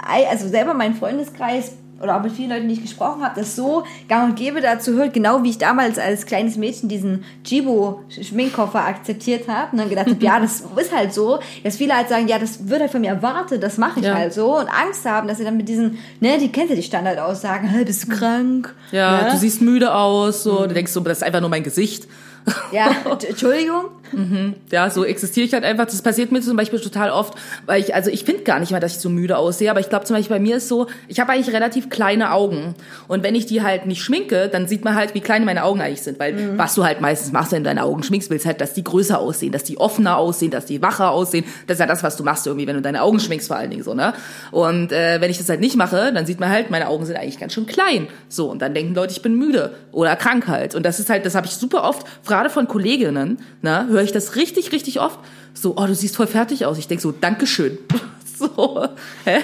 S1: Ei- also selber meinen Freundeskreis oder auch mit vielen Leuten, die ich gesprochen habe, das so gang und gäbe dazu hört, genau wie ich damals als kleines Mädchen diesen Jibo-Schminkkoffer akzeptiert habe und dann gedacht habe, ja, das ist halt so, dass viele halt sagen, ja, das wird halt von mir erwartet, das mache ich
S2: Ja.
S1: halt so und Angst haben, dass sie dann mit diesen, ne, die kennt ja die Standardaussagen, hey, bist du krank?
S2: ja,
S1: ne?
S2: du siehst müde aus, so, du denkst so, das ist einfach nur mein Gesicht.
S1: Ja, Entschuldigung,
S2: Ja, so existiere ich halt einfach. Das passiert mir zum Beispiel total oft, weil ich, also ich finde gar nicht mal, dass ich so müde aussehe, aber ich glaube zum Beispiel bei mir ist so, ich habe eigentlich relativ kleine Augen. Und wenn ich die halt nicht schminke, dann sieht man halt, wie klein meine Augen eigentlich sind. Weil was du halt meistens machst, wenn du deine Augen schminkst, willst halt, dass die größer aussehen, dass die offener aussehen, dass die wacher aussehen. Das ist ja das, was du machst irgendwie, wenn du deine Augen schminkst vor allen Dingen so, ne? Und äh, wenn ich das halt nicht mache, dann sieht man halt, meine Augen sind eigentlich ganz schön klein. So, und dann denken Leute, ich bin müde oder krank halt. Und das ist halt, das habe ich super oft, gerade von Kolleginnen, ne, höre ich das richtig, richtig oft. So, oh, du siehst voll fertig aus. Ich denk so, Dankeschön. So, hä?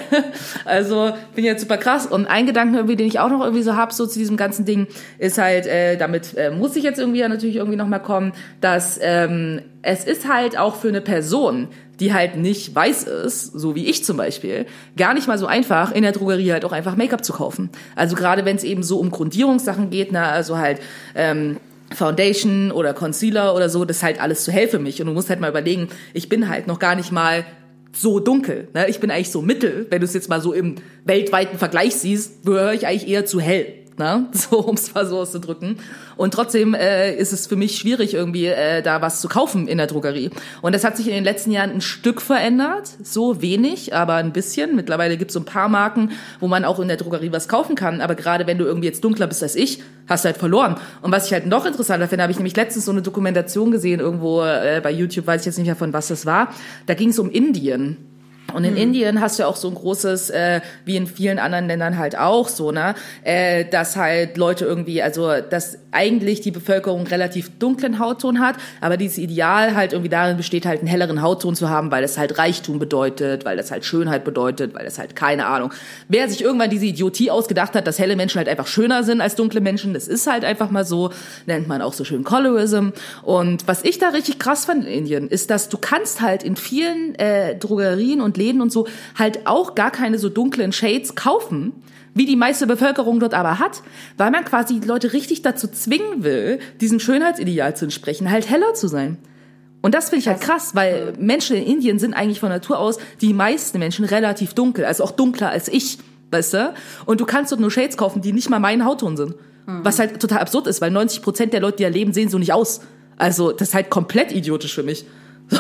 S2: Also, bin jetzt super krass. Und ein Gedanke irgendwie, den ich auch noch irgendwie so hab, so zu diesem ganzen Ding, ist halt, äh, damit äh, muss ich jetzt irgendwie ja natürlich irgendwie nochmal kommen, dass ähm, es ist halt auch für eine Person, die halt nicht weiß ist, so wie ich zum Beispiel, gar nicht mal so einfach, in der Drogerie halt auch einfach Make-up zu kaufen. Also gerade wenn es eben so um Grundierungssachen geht, na, also halt ähm, Foundation oder Concealer oder so, das ist halt alles zu hell für mich. Und du musst halt mal überlegen, ich bin halt noch gar nicht mal so dunkel. Ne? Ich bin eigentlich so mittel. Wenn du es jetzt mal so im weltweiten Vergleich siehst, gehöre ich eigentlich eher zu hell. Ne? so um es mal so auszudrücken. Und trotzdem äh, ist es für mich schwierig, irgendwie äh, da was zu kaufen in der Drogerie. Und das hat sich in den letzten Jahren ein Stück verändert, so wenig, aber ein bisschen. Mittlerweile gibt es so ein paar Marken, wo man auch in der Drogerie was kaufen kann. Aber gerade wenn du irgendwie jetzt dunkler bist als ich, hast du halt verloren. Und was ich halt noch interessanter finde, habe ich nämlich letztens so eine Dokumentation gesehen, irgendwo äh, bei YouTube, weiß ich jetzt nicht mehr von was das war. Da ging es um Indien. Und in Indien hast du ja auch so ein großes, äh, wie in vielen anderen Ländern halt auch so, ne, äh, dass halt Leute irgendwie, also dass eigentlich die Bevölkerung relativ dunklen Hautton hat, aber dieses Ideal halt irgendwie darin besteht, halt einen helleren Hautton zu haben, weil das halt Reichtum bedeutet, weil das halt Schönheit bedeutet, weil das halt keine Ahnung. Wer sich irgendwann diese Idiotie ausgedacht hat, dass helle Menschen halt einfach schöner sind als dunkle Menschen, das ist halt einfach mal so, nennt man auch so schön Colorism. Und was ich da richtig krass fand in Indien, ist, dass du kannst halt in vielen äh, Drogerien und Läden und so halt auch gar keine so dunklen Shades kaufen, wie die meiste Bevölkerung dort aber hat, weil man quasi die Leute richtig dazu zwingen will, diesem Schönheitsideal zu entsprechen, halt heller zu sein. Und das finde ich halt krass, weil Menschen in Indien sind eigentlich von Natur aus die meisten Menschen relativ dunkel, also auch dunkler als ich, weißt du? Und du kannst dort nur Shades kaufen, die nicht mal meinen Hautton sind. Was halt total absurd ist, weil 90 Prozent der Leute, die da leben, sehen so nicht aus. Also das ist halt komplett idiotisch für mich.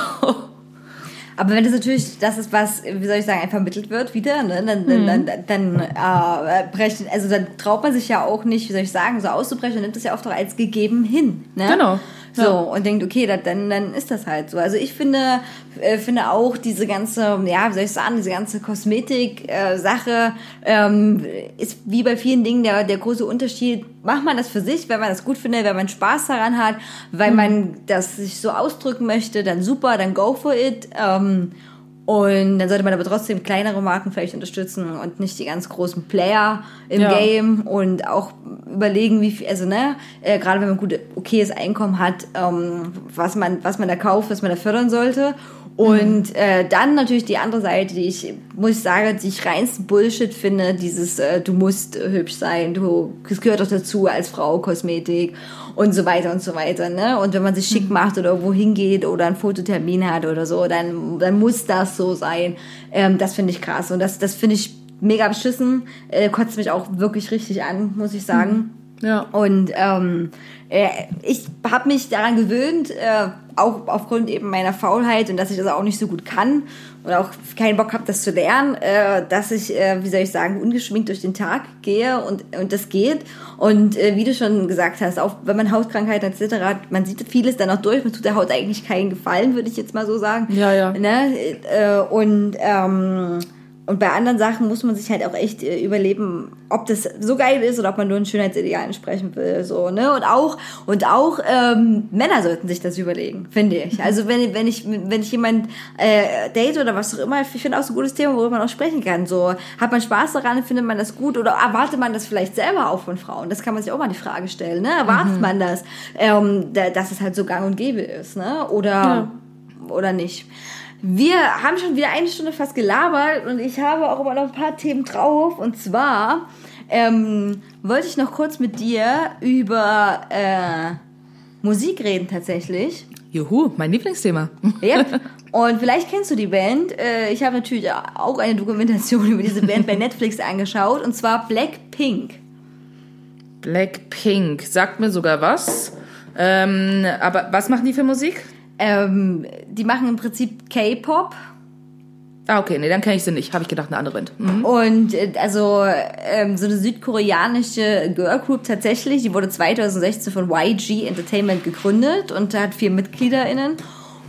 S1: Aber wenn das natürlich das ist, was, wie soll ich sagen, vermittelt wird wieder, ne, dann, dann, dann, dann äh, brechen, also dann traut man sich ja auch nicht, wie soll ich sagen, so auszubrechen und nimmt das ja oft auch als gegeben hin. Ne?
S2: Genau.
S1: So, und denkt, okay, da, dann, dann ist das halt so. Also ich finde, äh, finde auch diese ganze, ja, wie soll ich sagen, diese ganze Kosmetik-Sache ähm, ist wie bei vielen Dingen der, der große Unterschied. Macht man das für sich, wenn man das gut findet, wenn man Spaß daran hat, weil man das sich so ausdrücken möchte, dann super, dann go for it. Ähm, und dann sollte man aber trotzdem kleinere Marken vielleicht unterstützen und nicht die ganz großen Player im
S2: Ja.
S1: Game und auch überlegen, wie viel, also ne, äh, gerade wenn man gut okayes Einkommen hat, ähm, was man, was man da kauft, was man da fördern sollte. Und äh, dann natürlich die andere Seite, die ich, muss ich sagen, die ich reinsten Bullshit finde, dieses, äh, du musst hübsch sein, du, das gehört doch dazu als Frau, Kosmetik und so weiter und so weiter, ne? Und wenn man sich schick macht oder irgendwo hingeht oder einen Fototermin hat oder so, dann, dann muss das so sein. Ähm, das finde ich krass und das, das finde ich mega beschissen, äh, kotzt mich auch wirklich richtig an, muss ich sagen.
S2: Ja.
S1: Und ähm, äh, ich habe mich daran gewöhnt, äh, auch aufgrund eben meiner Faulheit und dass ich das auch nicht so gut kann und auch keinen Bock habe, das zu lernen, äh, dass ich, äh, wie soll ich sagen, ungeschminkt durch den Tag gehe und, und das geht. Und äh, wie du schon gesagt hast, auch wenn man Hautkrankheiten etc. hat, man sieht vieles dann auch durch, man tut der Haut eigentlich keinen Gefallen, würde ich jetzt mal so sagen.
S2: Ja, ja.
S1: Ne? Äh, und ähm, und bei anderen Sachen muss man sich halt auch echt äh, überleben, ob das so geil ist oder ob man nur ein Schönheitsideal entsprechen will. So, ne? Und auch, und auch ähm, Männer sollten sich das überlegen, finde ich. Also wenn, wenn ich, wenn ich jemand äh, date oder was auch immer, ich finde auch so ein gutes Thema, worüber man auch sprechen kann. So, hat man Spaß daran, findet man das gut oder erwartet man das vielleicht selber auch von Frauen? Das kann man sich auch mal die Frage stellen. Ne? Erwartet man das, ähm, da, dass es halt so gang und gäbe ist, ne? Oder, oder nicht? Wir haben schon wieder eine Stunde fast gelabert und ich habe auch immer noch ein paar Themen drauf. Und zwar ähm, wollte ich noch kurz mit dir über äh, Musik reden tatsächlich.
S2: Juhu, mein Lieblingsthema.
S1: Ja. Und vielleicht kennst du die Band. Äh, ich habe natürlich auch eine Dokumentation über diese Band bei Netflix angeschaut. Und zwar Blackpink.
S2: Blackpink, sagt mir sogar was. Ähm, aber was machen die für Musik?
S1: Ähm, die machen im Prinzip K-Pop.
S2: Ah, okay, nee, dann kenne ich sie nicht. Habe ich gedacht, eine andere Band. Mhm.
S1: Und äh, also ähm, so eine südkoreanische Girlgroup tatsächlich, die wurde 2016 von YG Entertainment gegründet und hat vier MitgliederInnen.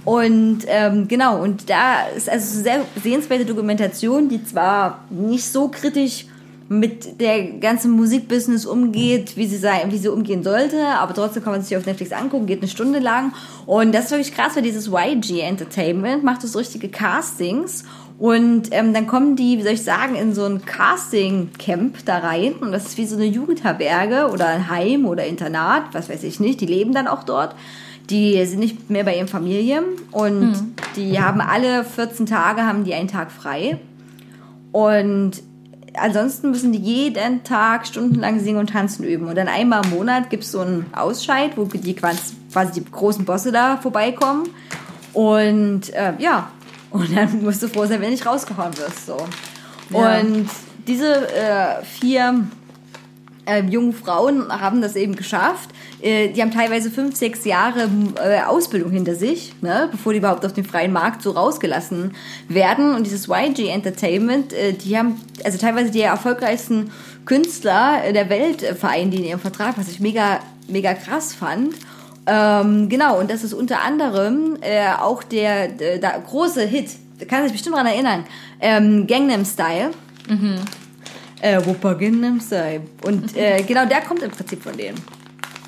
S1: Und ähm, genau, und da ist also eine sehr sehenswerte Dokumentation, die zwar nicht so kritisch mit der ganzen Musikbusiness umgeht, wie sie sei, wie sie umgehen sollte, aber trotzdem kann man sich auf Netflix angucken, geht eine Stunde lang. Und das ist wirklich krass, weil dieses YG Entertainment macht so richtige Castings. Und ähm, dann kommen die, wie soll ich sagen, in so ein Casting-Camp da rein. Und das ist wie so eine Jugendherberge oder ein Heim oder Internat, was weiß ich nicht, die leben dann auch dort. Die sind nicht mehr bei ihren Familien. Und die haben alle 14 Tage, haben die einen Tag frei. Und ansonsten müssen die jeden Tag stundenlang singen und tanzen üben. Und dann einmal im Monat gibt es so einen Ausscheid, wo die quasi, die großen Bosse da vorbeikommen. Und äh, ja, und dann musst du froh sein, wenn du nicht rausgehauen wirst. So.
S2: Ja.
S1: Und diese äh, vier äh, jungen Frauen haben das eben geschafft. Äh, die haben teilweise fünf, sechs Jahre äh, Ausbildung hinter sich, ne, bevor die überhaupt auf den freien Markt so rausgelassen werden. Und dieses YG Entertainment, äh, die haben also teilweise die erfolgreichsten Künstler der Welt äh, vereint die in ihrem Vertrag, was ich mega, mega krass fand. Ähm, genau, und das ist unter anderem äh, auch der, der, der große Hit, kann sich bestimmt daran erinnern, ähm, Gangnam Style. Äh, Wuppa Gangnam Style. Und äh, genau, der kommt im Prinzip von denen.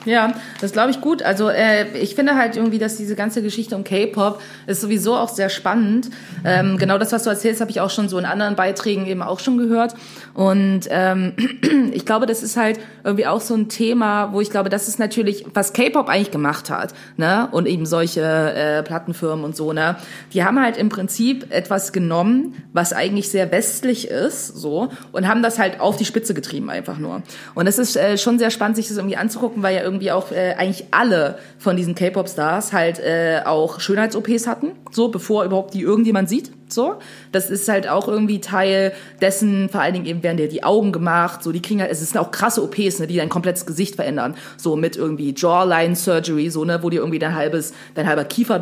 S2: Ja, das glaube ich gut. Also äh, ich finde halt irgendwie, dass diese ganze Geschichte um K-Pop ist sowieso auch sehr spannend. Ähm, genau das, was du erzählst, habe ich auch schon so in anderen Beiträgen eben auch schon gehört. Und ähm, ich glaube, das ist halt irgendwie auch so ein Thema, wo ich glaube, das ist natürlich, was K-Pop eigentlich gemacht hat, ne? Und eben solche äh, Plattenfirmen und so, ne? Die haben halt im Prinzip etwas genommen, was eigentlich sehr westlich ist, so, und haben das halt auf die Spitze getrieben einfach nur. Und es ist äh, schon sehr spannend, sich das irgendwie anzugucken, weil ja irgendwie auch äh, eigentlich alle von diesen K-Pop-Stars halt äh, auch Schönheits-OPs hatten, so bevor überhaupt die irgendjemand sieht. So, das ist halt auch irgendwie Teil dessen. Vor allen Dingen eben werden dir die Augen gemacht. So, die kriegen halt, es sind auch krasse OPs, ne, die dein komplettes Gesicht verändern. So mit irgendwie Jawline Surgery, so ne, wo dir irgendwie dein halbes, dein halber Kiefer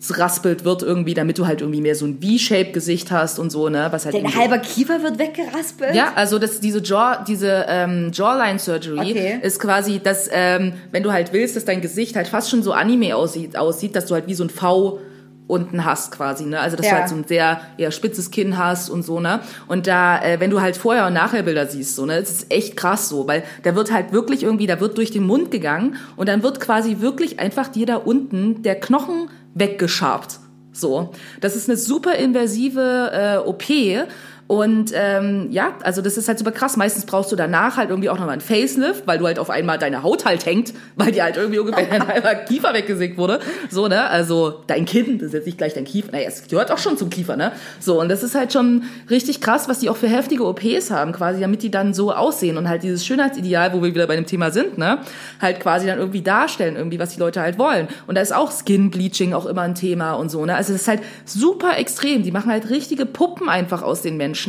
S2: weggeraspelt wird irgendwie, damit du halt irgendwie mehr so ein V-Shape-Gesicht hast und so ne, was halt
S1: Dein halber Kiefer wird weggeraspelt?
S2: ja, also das, diese Jaw, diese ähm, Jawline Surgery
S1: Okay.
S2: ist quasi, dass ähm, wenn du halt willst, dass dein Gesicht halt fast schon so Anime aussieht, aussieht, dass du halt wie so ein V unten hast quasi, ne? Also dass
S1: Ja.
S2: du halt so ein sehr eher spitzes Kinn hast und so, ne? Und da, äh, wenn du halt vorher und nachher Bilder siehst, so, ne, das ist echt krass so, weil da wird halt wirklich irgendwie, da wird durch den Mund gegangen und dann wird quasi wirklich einfach dir da unten der Knochen weggeschabt. So, das ist eine super invasive äh, OP. Und ähm, ja, also das ist halt super krass. Meistens brauchst du danach halt irgendwie auch nochmal ein Facelift, weil du halt auf einmal deine Haut halt hängt, weil dir halt irgendwie ungefähr dein halber Kiefer weggesägt wurde. So, ne? Also dein Kinn, das ist jetzt nicht gleich dein Kiefer. Naja, es gehört auch schon zum Kiefer, ne? So, und das ist halt schon richtig krass, was die auch für heftige OPs haben, quasi, damit die dann so aussehen und halt dieses Schönheitsideal, wo wir wieder bei dem Thema sind, ne? Halt quasi dann irgendwie darstellen, irgendwie, was die Leute halt wollen. Und da ist auch Skin Bleaching auch immer ein Thema und so, ne? Also das ist halt super extrem. Die machen halt richtige Puppen einfach aus den Menschen.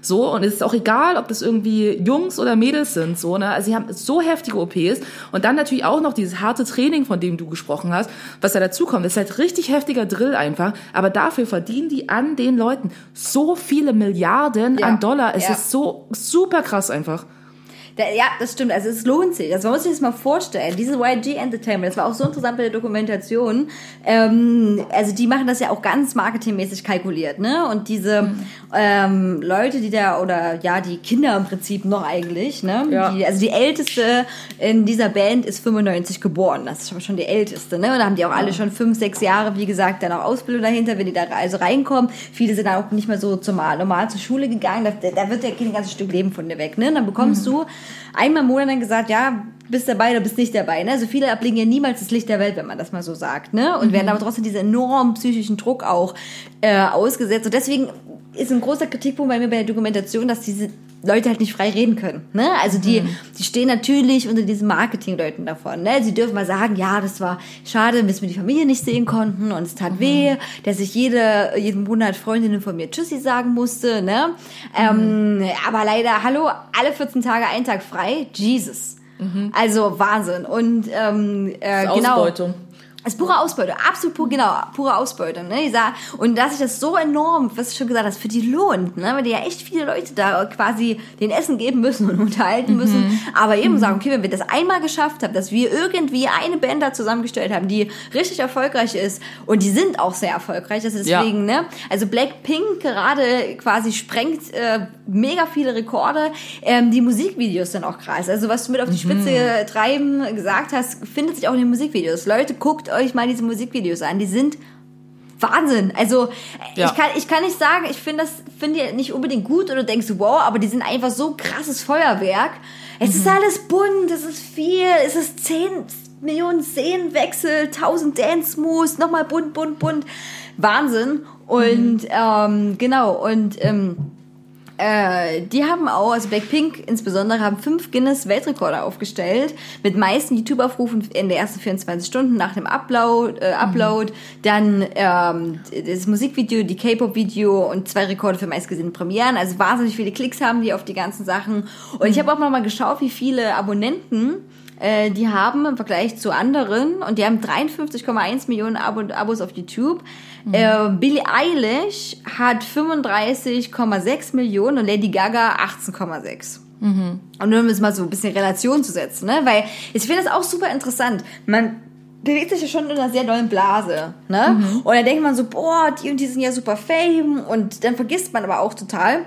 S2: So, und es ist auch egal, ob das irgendwie Jungs oder Mädels sind, so, ne? Also sie haben so heftige OPs und dann natürlich auch noch dieses harte Training, von dem du gesprochen hast, was da dazu kommt. Das ist halt richtig heftiger Drill einfach, aber dafür verdienen die an den Leuten so viele Milliarden
S1: Ja.
S2: an Dollar. Es
S1: Ja.
S2: ist so super krass einfach.
S1: Da, ja, das stimmt. Also es lohnt sich. Also man muss sich das mal vorstellen. Diese YG Entertainment, das war auch so interessant bei der Dokumentation. Ähm, also die machen das ja auch ganz marketingmäßig kalkuliert, ne? Und diese
S2: Mhm.
S1: ähm, Leute, die da oder ja die Kinder im Prinzip noch eigentlich, ne?
S2: Ja.
S1: Die, also die älteste in dieser Band ist 95 geboren. Das ist schon- schon die älteste, ne? Und da haben die auch alle schon fünf, sechs Jahre, wie gesagt, dann auch Ausbildung dahinter, wenn die da also reinkommen. Viele sind dann auch nicht mehr so zum, normal zur Schule gegangen. Da, da wird ja kein ganzes Stück Leben von dir weg, ne? Und dann bekommst du einmal im Monat dann gesagt, ja, bist dabei oder bist nicht dabei. Ne? Also viele ablegen ja niemals das Licht der Welt, wenn man das mal so sagt. Ne? Und werden aber trotzdem diesen enormen psychischen Druck auch äh, ausgesetzt. Und deswegen ist ein großer Kritikpunkt bei mir bei der Dokumentation, dass diese Leute halt nicht frei reden können. Ne? Also die, die stehen natürlich unter diesen Marketingleuten davon. Ne? Sie dürfen mal sagen, ja, das war schade, bis wir die Familie nicht sehen konnten und es tat weh, dass ich jede, jeden Monat Freundinnen von mir Tschüssi sagen musste. Ne? Ähm, aber leider, hallo, alle 14 Tage, ein Tag frei, Jesus. Also Wahnsinn. Und ähm, äh, genau.
S2: Ausbeutung.
S1: Ist pure Ausbeute, absolut pur, genau, pure Ausbeute. Ne? Sag, und dass sich das so enorm, was du schon gesagt hast, für die lohnt, ne? weil die ja echt viele Leute da quasi den Essen geben müssen und unterhalten müssen, aber eben sagen, okay, wenn wir das einmal geschafft haben, dass wir irgendwie eine Band da zusammengestellt haben, die richtig erfolgreich ist und die sind auch sehr erfolgreich, das ist
S2: Ja.
S1: deswegen, ne? Also Blackpink gerade quasi sprengt äh, mega viele Rekorde, ähm, die Musikvideos sind auch krass. Also was du mit auf die Spitze treiben gesagt hast, findet sich auch in den Musikvideos. Leute, guckt euch mal diese Musikvideos an, die sind Wahnsinn. Also
S2: Ja.
S1: ich, kann, ich kann nicht sagen, ich finde das finde ich nicht unbedingt gut oder denkst du, wow, aber die sind einfach so krasses Feuerwerk. Es ist alles bunt, es ist viel, es ist 10 Millionen Szenenwechsel, 1000 Dance-Moves, nochmal bunt, bunt, bunt. Wahnsinn. Und ähm, genau, und ähm, Äh, die haben auch, also Blackpink insbesondere, haben fünf Guinness-Weltrekorde aufgestellt mit meisten YouTube-Aufrufen in den ersten 24 Stunden nach dem Upload. Äh, Upload. Dann ähm, das Musikvideo, die K-Pop-Video und zwei Rekorde für meistgesehene Premieren. Also wahnsinnig viele Klicks haben die auf die ganzen Sachen. Und ich habe auch noch mal geschaut, wie viele Abonnenten äh, die haben im Vergleich zu anderen und die haben 53,1 Millionen Abo Abos auf YouTube. Äh, Billie Eilish hat 35,6 Millionen und Lady Gaga 18,6. Und nur um es mal so ein bisschen in Relation zu setzen, ne? Weil ich finde das auch super interessant. Man bewegt sich ja schon in einer sehr neuen Blase, ne? Und dann denkt man so, boah, die und die sind ja super fame und dann vergisst man aber auch total,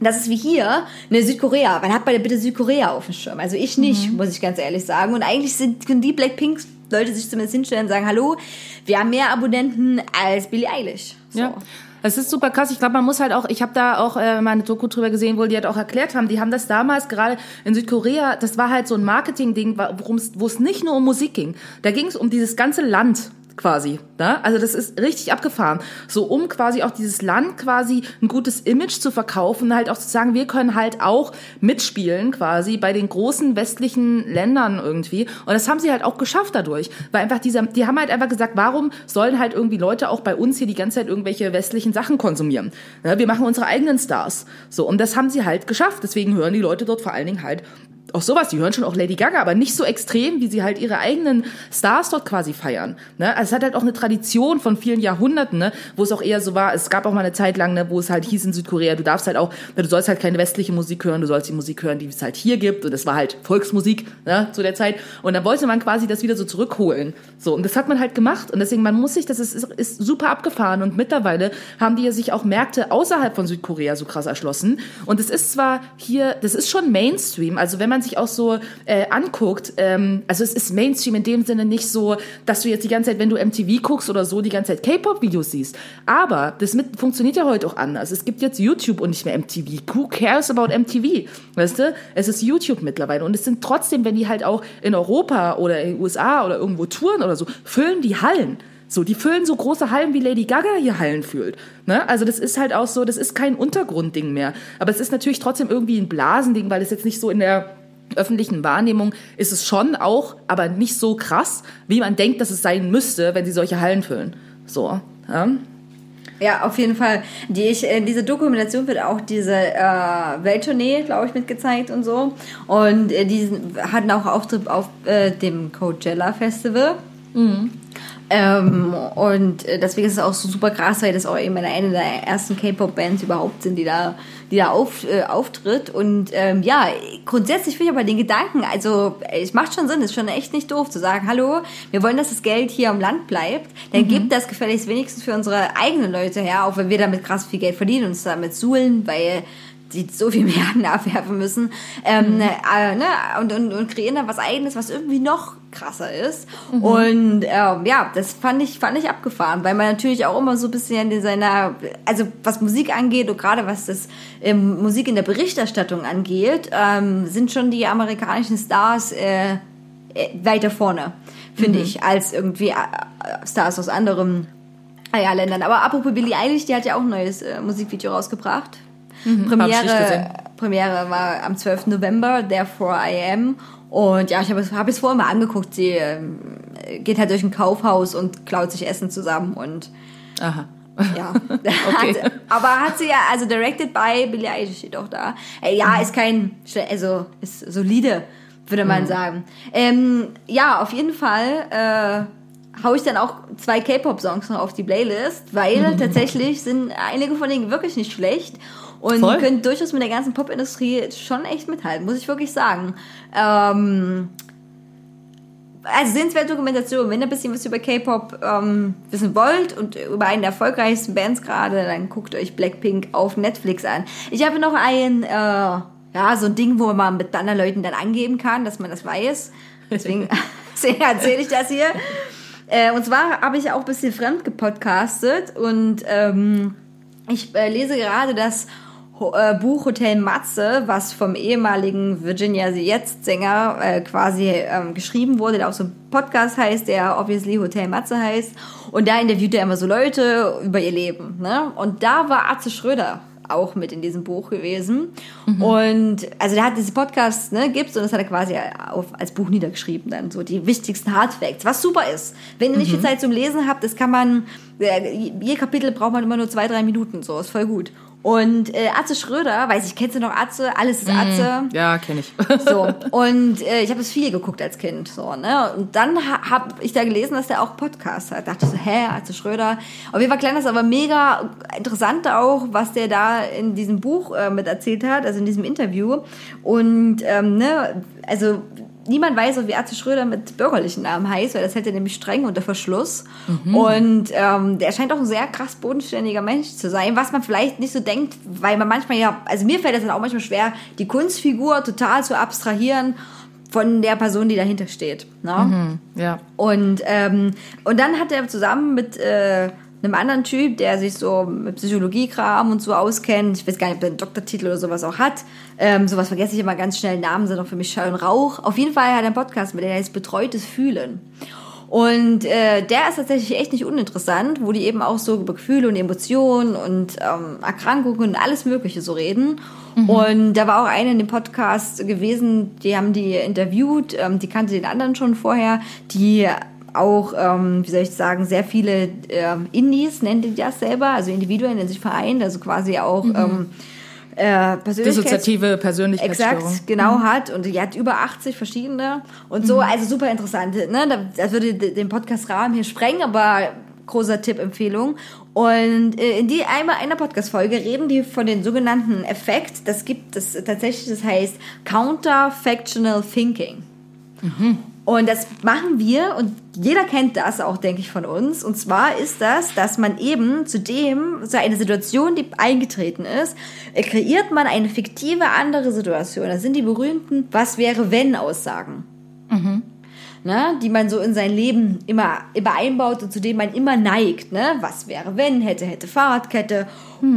S1: das ist wie hier, ne, Südkorea. Wann hat man denn bitte Südkorea auf dem Schirm? Also ich nicht, muss ich ganz ehrlich sagen. Und eigentlich sind können die Blackpink-Leute sich zumindest hinstellen und sagen, hallo, wir haben mehr Abonnenten als Billie Eilish. So.
S2: Ja. Es ist super krass. Ich glaube, man muss halt auch, ich habe da auch äh, meine Doku drüber gesehen, wo die halt auch erklärt haben, die haben das damals gerade in Südkorea, das war halt so ein Marketing-Ding, wo es nicht nur um Musik ging. Da ging es um dieses ganze Land quasi. Ne? Also das ist richtig abgefahren. So um quasi auch dieses Land quasi ein gutes Image zu verkaufen, halt auch zu sagen, wir können halt auch mitspielen quasi bei den großen westlichen Ländern irgendwie. Und das haben sie halt auch geschafft dadurch. Weil einfach dieser, die haben halt einfach gesagt, warum sollen halt irgendwie Leute auch bei uns hier die ganze Zeit irgendwelche westlichen Sachen konsumieren? Ne? Wir machen unsere eigenen Stars. So, und das haben sie halt geschafft. Deswegen hören die Leute dort vor allen Dingen halt auch sowas, die hören schon auch Lady Gaga, aber nicht so extrem, wie sie halt ihre eigenen Stars dort quasi feiern. Ne? Also es hat halt auch eine Tradition von vielen Jahrhunderten, ne? wo es auch eher so war, es gab auch mal eine Zeit lang, ne, wo es halt hieß in Südkorea, du darfst halt auch, ne, du sollst halt keine westliche Musik hören, du sollst die Musik hören, die es halt hier gibt. Und das war halt Volksmusik ne, zu der Zeit. Und dann wollte man quasi das wieder so zurückholen. So, und das hat man halt gemacht. Und deswegen, man muss sich, das ist, ist, ist super abgefahren. Und mittlerweile haben die ja sich auch Märkte außerhalb von Südkorea so krass erschlossen. Und es ist zwar hier, das ist schon Mainstream, also wenn man sich auch so äh, anguckt, ähm, also es ist Mainstream in dem Sinne nicht so, dass du jetzt die ganze Zeit, wenn du MTV guckst oder so, die ganze Zeit K-Pop-Videos siehst. Aber das mit, funktioniert ja heute auch anders. Es gibt jetzt YouTube und nicht mehr MTV. Who cares about MTV? Weißt du? Es ist YouTube mittlerweile. Und es sind trotzdem, wenn die halt auch in Europa oder in den USA oder irgendwo touren oder so, füllen die Hallen. So, die füllen so große Hallen, wie Lady Gaga hier Hallen füllt. Ne? Also das ist halt auch so, das ist kein Untergrundding mehr. Aber es ist natürlich trotzdem irgendwie ein Blasending, weil es jetzt nicht so in der öffentlichen Wahrnehmung ist es schon auch, aber nicht so krass, wie man denkt, dass es sein müsste, wenn sie solche Hallen füllen. So, ja.
S1: Ja, auf jeden Fall. Die ich, in dieser Dokumentation wird auch diese äh, Welttournee, glaube ich, mitgezeigt und so. Und äh, die hatten auch Auftritt auf äh, dem Coachella Festival. Ähm, und äh, deswegen ist es auch so super krass, weil das auch eben eine der ersten K-Pop-Bands überhaupt sind, die da, die da auf, äh, auftritt. Und ähm, ja, grundsätzlich finde ich aber den Gedanken, also es macht schon Sinn, ist schon echt nicht doof zu sagen, hallo, wir wollen, dass das Geld hier im Land bleibt, dann gibt das gefälligst wenigstens für unsere eigenen Leute her, auch wenn wir damit krass viel Geld verdienen und uns damit suhlen, weil die so viel Milliarden abwerfen müssen ähm, äh, ne, und, und, und kreieren da was eigenes, was irgendwie noch krasser ist. Und ähm, ja, das fand ich, fand ich abgefahren, weil man natürlich auch immer so ein bisschen in seiner, also was Musik angeht und gerade was das ähm, Musik in der Berichterstattung angeht, ähm, sind schon die amerikanischen Stars äh, äh, weiter vorne, finde ich, als irgendwie äh, äh, Stars aus anderen äh, ja, Ländern. Aber apropos Billie Eilish, die hat ja auch ein neues äh, Musikvideo rausgebracht.
S2: Gesehen.
S1: Premiere, Premiere war am 12. November, Therefore I Am. Und ja, ich habe es, hab es vorher mal angeguckt. Sie ähm, geht halt durch ein Kaufhaus und klaut sich Essen zusammen und
S2: Aha.
S1: ja.
S2: Okay.
S1: hat, aber hat sie ja, also directed by Billie Eilish steht auch da. Äh, ja, ist kein, also ist solide, würde man sagen. Ähm, ja, auf jeden Fall äh, hau ich dann auch zwei K-Pop-Songs noch auf die Playlist, weil tatsächlich sind einige von denen wirklich nicht schlecht und
S2: Voll.
S1: können durchaus mit der ganzen Pop-Industrie schon echt mithalten, muss ich wirklich sagen. Ähm, also sehenswerte Dokumentation, wenn ihr ein bisschen was über K-Pop ähm, wissen wollt und über einen der erfolgreichsten Bands gerade, dann guckt euch Blackpink auf Netflix an. Ich habe noch ein, äh, ja, so ein Ding, wo man mit anderen Leuten dann angeben kann, dass man das weiß. Deswegen, deswegen erzähle ich das hier. Äh, und zwar habe ich auch ein bisschen fremd gepodcastet und ähm, ich äh, lese gerade das Ho äh, Buch Hotel Matze, was vom ehemaligen Virginia the Jetzt Sänger äh, quasi ähm, geschrieben wurde, der auch so ein Podcast heißt, der obviously Hotel Matze heißt. Und da interviewt er immer so Leute über ihr Leben. Ne? Und da war Atze Schröder auch mit in diesem Buch gewesen.
S2: Mhm.
S1: Und also der hat diese Podcast, ne, gibt's und das hat er quasi auf, als Buch niedergeschrieben dann, so die wichtigsten Hard Facts, was super ist. Wenn ihr nicht
S2: Mhm.
S1: viel Zeit zum Lesen habt, das kann man, äh, je Kapitel braucht man immer nur zwei, drei Minuten, so, ist voll gut. Und äh, Atze Schröder, weiß ich, kennst du noch Atze? Alles ist Atze.
S2: Ja, kenne ich.
S1: So, und äh, ich habe das viel geguckt als Kind. So, ne? Und dann ha habe ich da gelesen, dass der auch Podcast hat. Dachte so, hä, Atze Schröder. Auf jeden Fall klang das aber mega interessant auch, was der da in diesem Buch äh, mit erzählt hat, also in diesem Interview. Und ähm, ne, also niemand weiß wie Atze Schröder mit bürgerlichen Namen heißt, weil das hält er nämlich streng unter Verschluss. Und ähm, der scheint auch ein sehr krass bodenständiger Mensch zu sein, was man vielleicht nicht so denkt, weil man manchmal ja, also mir fällt es dann auch manchmal schwer, die Kunstfigur total zu abstrahieren von der Person, die dahinter steht. Ne?
S2: ja.
S1: Und, ähm, und dann hat er zusammen mit äh, einem anderen Typ, der sich so mit Psychologiekram und so auskennt, ich weiß gar nicht, ob der einen Doktortitel oder sowas auch hat, ähm, sowas vergesse ich immer ganz schnell, Namen sind auch für mich Schall und Rauch. Auf jeden Fall hat er einen Podcast mit, der heißt Betreutes Fühlen. Und äh, der ist tatsächlich echt nicht uninteressant, wo die eben auch so über Gefühle und Emotionen und ähm, Erkrankungen und alles Mögliche so reden. Und da war auch eine in dem Podcast gewesen, die haben die interviewt, ähm, die kannte den anderen schon vorher, die auch, ähm, wie soll ich sagen, sehr viele ähm, Indies nennt die das selber, also Individuen in sich vereint, also quasi auch ähm, äh, Persönlichkeits
S2: Dissoziative Persönlichkeitsstörung.
S1: Exakt, genau hat. Und die hat über 80 verschiedene. Und so, also super interessant. Ne? Da- Das würde den Podcast-Rahmen hier sprengen, aber großer Tipp, Empfehlung. Und äh, in die einmal einer Podcast-Folge reden die von den sogenannten Effekt. Das gibt es tatsächlich, das heißt Counterfactional Thinking. Und das machen wir und jeder kennt das auch, denke ich, von uns. Und zwar ist das, dass man eben zu dem, so eine Situation, die eingetreten ist, äh, kreiert man eine fiktive andere Situation. Das sind die berühmten Was wäre wenn Aussagen. Ne, die man so in sein Leben immer, immer einbaut und zu denen man immer neigt. Ne? Was wäre wenn, hätte, hätte Fahrradkette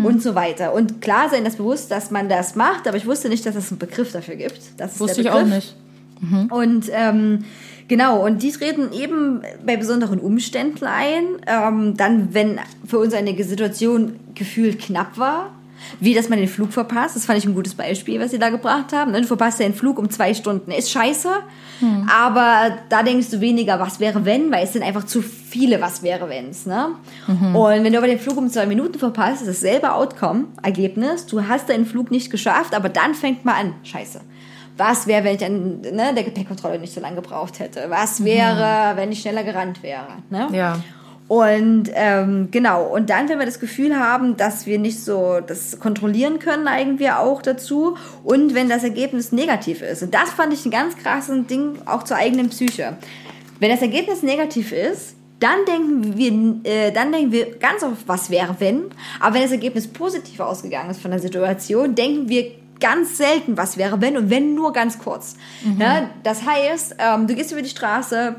S1: und so weiter. Und klar sein das bewusst, dass man das macht, aber ich wusste nicht, dass es einen Begriff dafür gibt. Das ist
S2: Wusste ich auch
S1: Begriff.
S2: Nicht.
S1: Und ähm, genau, und die treten eben bei besonderen Umständen ein. Ähm, dann, wenn für uns eine Situation gefühlt knapp war, wie dass man den Flug verpasst. Das fand ich ein gutes Beispiel, was sie da gebracht haben. ne? Du verpasst den Flug um zwei Stunden. Ist scheiße. Aber da denkst du weniger, was wäre wenn, weil es sind einfach zu viele was wäre wenns. Ne? Und wenn du aber den Flug um zwei Minuten verpasst, ist dasselbe Outcome, Ergebnis. Du hast deinen Flug nicht geschafft, aber dann fängt man an, scheiße was wäre, wenn ich an ne, der Gepäckkontrolle nicht so lange gebraucht hätte? Was wäre, wenn ich schneller gerannt wäre? Ne?
S2: Ja.
S1: Und ähm, genau, und dann, wenn wir das Gefühl haben, dass wir nicht so das kontrollieren können, neigen wir auch dazu. Und wenn das Ergebnis negativ ist. Und das fand ich ein ganz krasses Ding auch zur eigenen Psyche. Wenn das Ergebnis negativ ist, dann denken wir, äh, dann denken wir ganz auf, was wäre, wenn. Aber wenn das Ergebnis positiv ausgegangen ist von der Situation, denken wir ganz selten, was wäre, wenn und wenn nur ganz kurz. Ja, das heißt, ähm, du gehst über die Straße,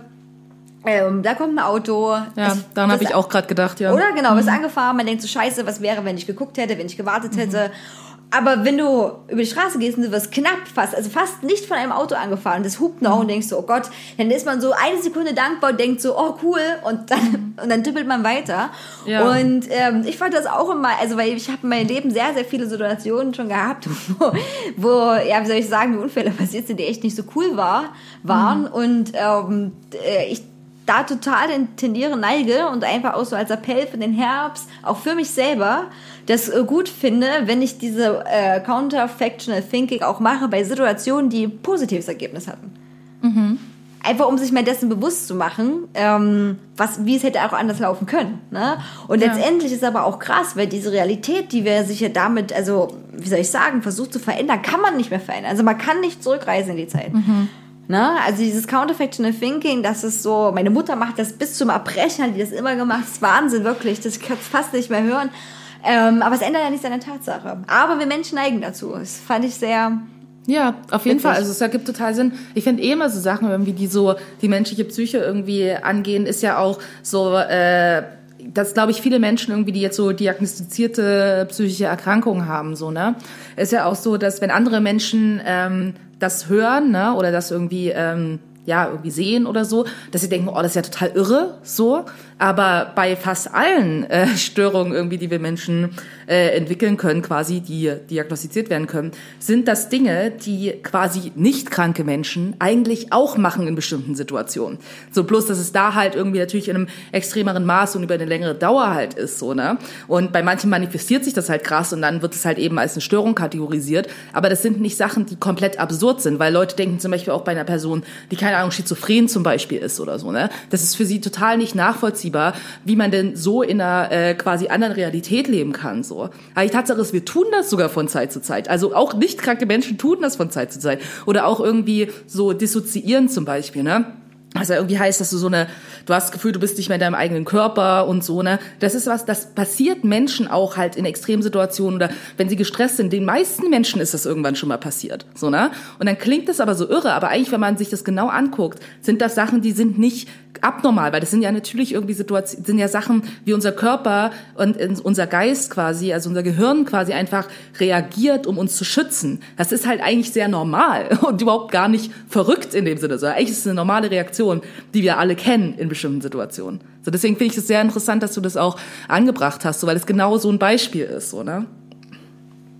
S1: ähm, da kommt ein Auto.
S2: Ja,
S1: es-
S2: daran habe ich auch gerade gedacht, ja.
S1: oder genau, bist angefahren, man denkt so scheiße, was wäre, wenn ich geguckt hätte, wenn ich gewartet hätte. Aber wenn du über die Straße gehst und du wirst knapp fast, also fast nicht von einem Auto angefahren, das hupt noch und denkst so, oh Gott, dann ist man so eine Sekunde dankbar und denkt so, oh cool, und dann, und dann tippelt man weiter.
S2: Ja.
S1: Und ähm, ich fand das auch immer, also weil ich habe in meinem Leben sehr, sehr viele Situationen schon gehabt, wo, wo ja, wie soll ich sagen, Unfälle passiert sind, die echt nicht so cool war, waren. Und ähm, äh, ich da total den tendiere, neige und einfach auch so als Appell für den Herbst, auch für mich selber, das äh, gut finde, wenn ich diese äh, Counterfactional Thinking auch mache bei Situationen, die ein positives Ergebnis hatten. Einfach um sich mal dessen bewusst zu machen, ähm, was, wie es hätte auch anders laufen können. Ne? Und
S2: Ja.
S1: letztendlich ist aber auch krass, weil diese Realität, die wir sich ja damit, also wie soll ich sagen, versucht zu verändern, kann man nicht mehr verändern. Also man kann nicht zurückreisen in die Zeit. Ne? Also dieses Counterfactional Thinking, das ist so, meine Mutter macht das bis zum Erbrechen, hat die das immer gemacht, das ist Wahnsinn, wirklich, das kann ich fast nicht mehr hören. Ähm, aber es ändert ja nichts an der Tatsache. Aber wir Menschen neigen dazu. Das fand ich sehr,
S2: Ja, auf jeden
S1: Witzig.
S2: Fall. Also es ergibt total Sinn. Ich finde eh immer so Sachen irgendwie, die so die menschliche Psyche irgendwie angehen, ist ja auch so, äh, dass glaube ich viele Menschen irgendwie, die jetzt so diagnostizierte psychische Erkrankungen haben, so ne, ist ja auch so, dass wenn andere Menschen ähm, das hören, ne, oder das irgendwie ähm, ja, irgendwie sehen oder so, dass sie denken, oh, das ist ja total irre, so. Aber bei fast allen äh, Störungen irgendwie, die wir Menschen äh, entwickeln können, quasi, die diagnostiziert werden können, sind das Dinge, die quasi nicht kranke Menschen eigentlich auch machen in bestimmten Situationen. So bloß, dass es da halt irgendwie natürlich in einem extremeren Maß und über eine längere Dauer halt ist, so, ne? Und bei manchen manifestiert sich das halt krass und dann wird es halt eben als eine Störung kategorisiert. Aber das sind nicht Sachen, die komplett absurd sind, weil Leute denken zum Beispiel auch bei einer Person, die keine Ahnung, schizophren zum Beispiel ist oder so, ne? Das ist für sie total nicht nachvollziehbar, wie man denn so in einer äh, quasi anderen Realität leben kann, so. Aber die Tatsache ist, wir tun das sogar von Zeit zu Zeit. Also auch nicht kranke Menschen tun das von Zeit zu Zeit. Oder auch irgendwie so dissoziieren zum Beispiel, ne? Ja irgendwie heißt, dass du so eine, du hast das Gefühl, du bist nicht mehr in deinem eigenen Körper und so, ne? Das ist was, das passiert Menschen auch halt in Extremsituationen oder wenn sie gestresst sind. Den meisten Menschen ist das irgendwann schon mal passiert, so, ne? Und dann klingt das aber so irre, aber eigentlich, wenn man sich das genau anguckt, sind das Sachen, die sind nicht abnormal, weil das sind ja natürlich irgendwie Situationen, sind ja Sachen, wie unser Körper und unser Geist quasi, also unser Gehirn quasi einfach reagiert, um uns zu schützen. Das ist halt eigentlich sehr normal und überhaupt gar nicht verrückt in dem Sinne. So, eigentlich ist es eine normale Reaktion, die wir alle kennen in bestimmten Situationen. So, deswegen finde ich es sehr interessant, dass du das auch angebracht hast, so, weil es genau so ein Beispiel ist, so, ne?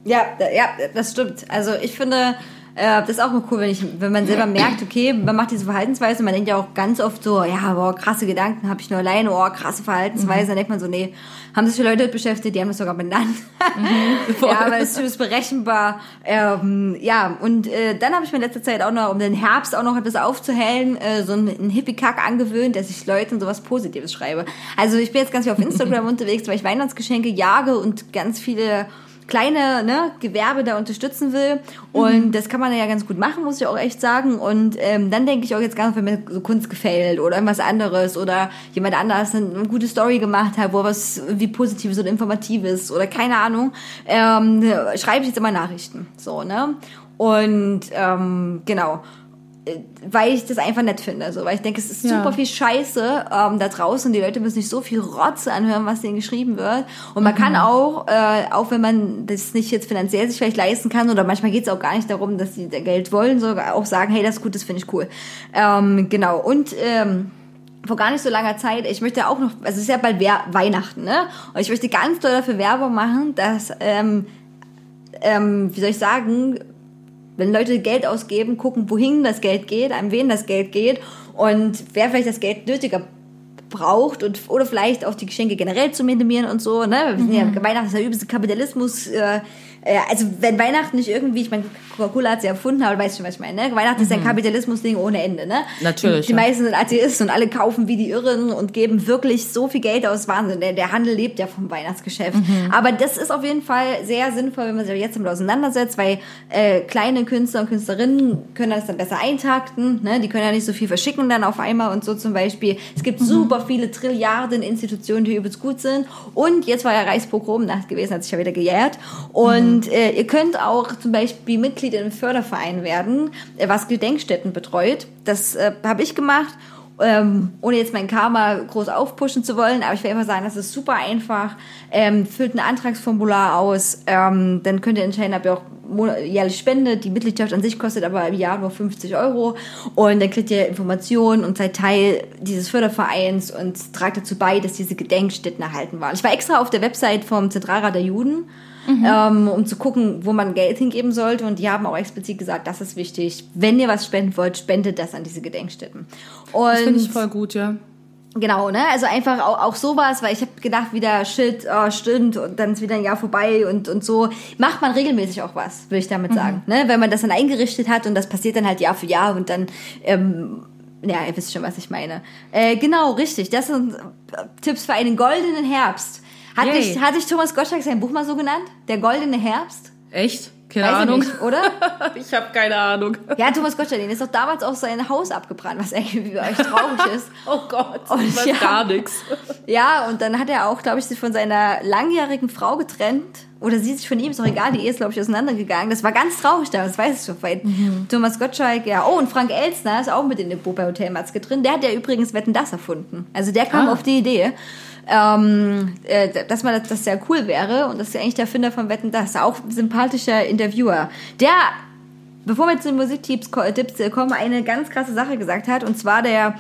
S1: Ja, ja, das stimmt. Also ich finde, äh, das ist auch mal cool, wenn, ich, wenn man selber merkt, okay, man macht diese Verhaltensweise, man denkt ja auch ganz oft so, ja, boah, krasse Gedanken habe ich nur alleine, oh, krasse Verhaltensweise, dann denkt man so, nee, haben sich Leute damit beschäftigt, die haben das sogar benannt. ja, aber es ist berechenbar. Ähm, ja, und äh, dann habe ich mir in letzter Zeit auch noch, um den Herbst auch noch etwas aufzuhellen, äh, so einen, einen Hippie-Kack angewöhnt, dass ich Leuten sowas Positives schreibe. Also ich bin jetzt ganz viel auf Instagram unterwegs, weil ich Weihnachtsgeschenke jage und ganz viele kleine ne, Gewerbe da unterstützen will. Und das kann man ja ganz gut machen, muss ich auch echt sagen. Und ähm, dann denke ich auch jetzt ganz, wenn mir so Kunst gefällt oder irgendwas anderes oder jemand anders eine, gute Story gemacht hat, wo was irgendwie Positives oder Informatives oder keine Ahnung, ähm, schreibe ich jetzt immer Nachrichten. So, ne? Und ähm, genau weil ich das einfach nett finde. So, weil ich denke, es ist
S2: Ja.
S1: super viel Scheiße ähm, da draußen. Die Leute müssen nicht so viel Rotze anhören, was denen geschrieben wird. Und man kann auch, äh, auch wenn man das nicht jetzt finanziell sich vielleicht leisten kann, oder manchmal geht es auch gar nicht darum, dass sie Geld wollen, sogar auch sagen, hey, das ist gut, das finde ich cool. Ähm, genau. Und ähm, vor gar nicht so langer Zeit, ich möchte auch noch, also es ist ja bald Wer- Weihnachten, ne? Und ich möchte ganz doll dafür Werbung machen, dass, ähm, ähm, wie soll ich sagen, wenn Leute Geld ausgeben, gucken, wohin das Geld geht, an wen das Geld geht und wer vielleicht das Geld nötiger braucht und oder vielleicht auch die Geschenke generell zu minimieren und so. Ne? Wir sind ja, Weihnachten ist ja übelste Kapitalismus. Äh, äh, also wenn Weihnachten nicht irgendwie, ich meine, Coca-Cola hat sie erfunden, aber du weißt schon, was ich meine. Ne? Weihnachten ist ja ein Kapitalismus-Ding ohne Ende. Ne?
S2: Natürlich,
S1: Die, die
S2: ja.
S1: meisten sind Atheisten und alle kaufen wie die Irren und geben wirklich so viel Geld aus. Wahnsinn. Der, der Handel lebt ja vom Weihnachtsgeschäft.
S2: Mhm.
S1: Aber das ist auf jeden Fall sehr sinnvoll, wenn man sich jetzt damit auseinandersetzt, weil äh, kleine Künstler und Künstlerinnen können das dann besser eintakten. Ne? Die können ja nicht so viel verschicken dann auf einmal und so zum Beispiel. Es
S2: Mhm.
S1: gibt super viele Trilliarden Institutionen, die übelst gut sind. Und jetzt war ja Reichspogromnacht gewesen, hat sich ja wieder gejährt. Und
S2: Mhm.
S1: äh, ihr könnt auch zum Beispiel Mitglied in einem Förderverein werden, äh, was Gedenkstätten betreut. Das äh, habe ich gemacht ähm, ohne jetzt mein Karma groß aufpushen zu wollen, aber ich will einfach sagen, das ist super einfach. Ähm, füllt ein Antragsformular aus, ähm, dann könnt ihr entscheiden, ob ihr auch jährlich spendet. Die Mitgliedschaft an sich kostet aber im Jahr nur 50 Euro und dann kriegt ihr Informationen und seid Teil dieses Fördervereins und tragt dazu bei, dass diese Gedenkstätten erhalten waren. Ich war extra auf der Website vom Zentralrat der Juden ähm, um zu gucken, wo man Geld hingeben sollte. Und die haben auch explizit gesagt, das ist wichtig. Wenn ihr was spenden wollt, spendet das an diese Gedenkstätten. Und
S2: Das finde ich voll gut, ja.
S1: Genau, ne? Also einfach auch, auch sowas, weil ich habe gedacht, wieder Shit, oh, stimmt, und dann ist wieder ein Jahr vorbei und, und so. Macht man regelmäßig auch was, würde ich damit sagen. Ne? Wenn man das dann eingerichtet hat und das passiert dann halt Jahr für Jahr und dann, ähm, ja, ihr wisst schon, was ich meine. Äh, genau, richtig. Das sind Tipps für einen goldenen Herbst. Hat
S2: Yay.
S1: dich, hat dich Thomas Gottschalk sein Buch mal so genannt? Der goldene Herbst?
S2: Echt? Keine
S1: Weiß
S2: Ahnung.
S1: nicht, oder?
S2: Ich habe keine Ahnung.
S1: Ja, Thomas Gottschalk, den ist doch damals auch sein Haus abgebrannt, was irgendwie für euch traurig ist.
S2: Oh Gott,
S1: Und
S2: ich weiß
S1: ja.
S2: gar nichts.
S1: Ja, und dann hat er auch, glaube ich, sich von seiner langjährigen Frau getrennt. Oder sie sich von ihm, ist doch egal, die Ehe ist, glaube ich, auseinandergegangen. Das war ganz traurig da, das weiß ich schon. Weil Thomas Gottschalk, ja. Oh, und Frank Elstner ist auch mit in dem Boot bei Hotel Matzke drin. Der hat ja übrigens Wetten, das erfunden. Also der kam
S2: Ah.
S1: auf die Idee, ähm, äh, dass man das, das sehr cool wäre. Und das ist ja eigentlich der Erfinder von Wetten, das. Auch sympathischer Interviewer. Der Bevor wir zu den Musiktipps äh, kommen, eine ganz krasse Sache gesagt hat. Und zwar der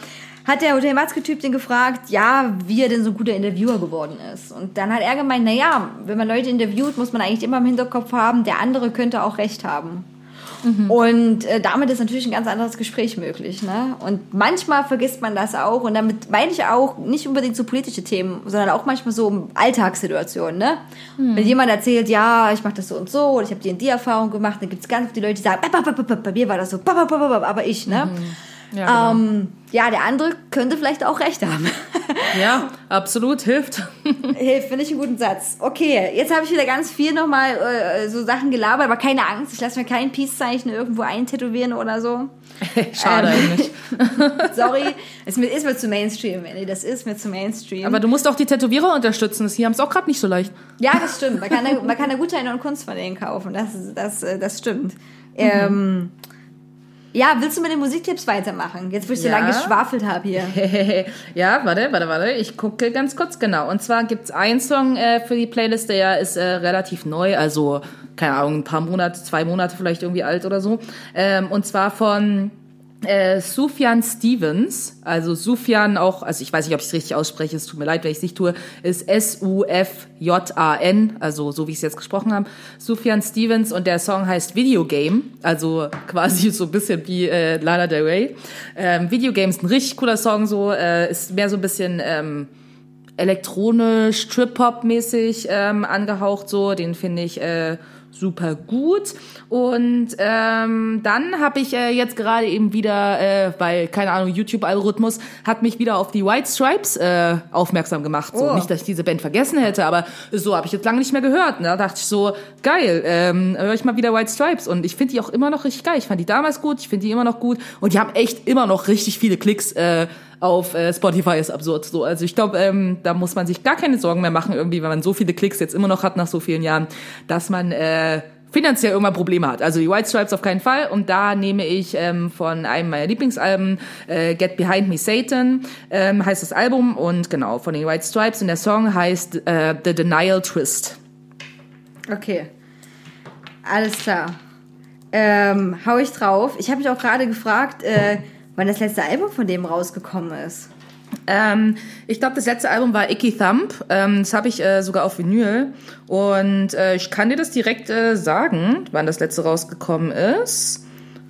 S1: hat der Hotel Matzke-Typ den gefragt, ja, wie er denn so ein guter Interviewer geworden ist. Und dann hat er gemeint, naja, wenn man Leute interviewt, muss man eigentlich immer im Hinterkopf haben, der andere könnte auch recht haben. Und äh, damit ist natürlich ein ganz anderes Gespräch möglich. Ne? Und manchmal vergisst man das auch. Und damit meine ich auch nicht unbedingt so politische Themen, sondern auch manchmal so Alltagssituationen. Ne? Wenn jemand erzählt, ja, ich mache das so und so, oder ich habe die und die Erfahrung gemacht, dann gibt es ganz viele Leute, die sagen, "Bap, bap, bap, bap, bei mir war das so, aber ich. Ne?
S2: Ja, genau.
S1: Ähm, ja, der andere könnte vielleicht auch recht haben.
S2: ja, absolut, hilft.
S1: Hilft, finde ich einen guten Satz. Okay, jetzt habe ich wieder ganz viel nochmal äh, so Sachen gelabert, aber keine Angst, ich lasse mir kein Peace-Zeichen irgendwo eintätowieren oder so.
S2: Schade
S1: Ähm.
S2: eigentlich.
S1: Sorry, mir, ist mir zu Mainstream, Manny, das ist mir zu Mainstream.
S2: Aber du musst auch die Tätowierer unterstützen. Die haben es auch gerade nicht so leicht.
S1: ja, das stimmt. Man kann, da, man kann da Gutscheine und Kunst von denen kaufen. Das, das, äh, das stimmt. Ähm, ja, willst du mit den Musiktipps weitermachen? Jetzt, wo ich so
S2: Ja.
S1: lange geschwafelt habe hier.
S2: ja, warte, warte, warte. Ich gucke ganz kurz genau. Und zwar gibt's einen Song äh, für die Playlist, der ist äh, relativ neu, also keine Ahnung, ein paar Monate, zwei Monate vielleicht irgendwie alt oder so. Ähm, und zwar von äh, Sufjan Stevens, also Sufjan auch, also ich weiß nicht, ob ich es richtig ausspreche, es tut mir leid, wenn ich es nicht tue, ist S-U-F-J-A-N, also so wie ich es jetzt gesprochen habe. Sufjan Stevens und der Song heißt Video Game, also quasi so ein bisschen wie äh, Lana Del Rey. Ähm, Video Game ist ein richtig cooler Song, so äh, ist mehr so ein bisschen ähm, elektronisch, Trip-Hop-mäßig ähm, angehaucht, so, den finde ich äh, super gut. Und ähm, dann habe ich äh, jetzt gerade eben wieder, äh, weil, keine Ahnung, YouTube-Algorithmus hat mich wieder auf die White Stripes äh, aufmerksam gemacht. So,
S1: Oh.
S2: nicht, dass ich diese Band vergessen hätte, aber so habe ich jetzt lange nicht mehr gehört. Ne? Da dachte ich so, geil, ähm, höre ich mal wieder White Stripes. Und ich finde die auch immer noch richtig geil. Ich fand die damals gut, ich finde die immer noch gut. Und die haben echt immer noch richtig viele Klicks äh, auf äh, Spotify ist absurd so. Also ich glaube, ähm, da muss man sich gar keine Sorgen mehr machen, irgendwie, wenn man so viele Klicks jetzt immer noch hat nach so vielen Jahren, dass man äh, finanziell irgendwann Probleme hat. Also die White Stripes auf keinen Fall. Und da nehme ich ähm, von einem meiner Lieblingsalben, äh, Get Behind Me Satan, ähm, heißt das Album. Und genau, von den White Stripes. Und der Song heißt äh, The Denial Twist.
S1: Okay. Alles klar. Ähm, hau ich drauf. Ich habe mich auch gerade gefragt, äh, wann das letzte Album von dem rausgekommen ist.
S2: Ähm, ich glaube, das letzte Album war Icky Thump. Ähm, das habe ich äh, sogar auf Vinyl. Und äh, ich kann dir das direkt äh, sagen, wann das letzte rausgekommen ist.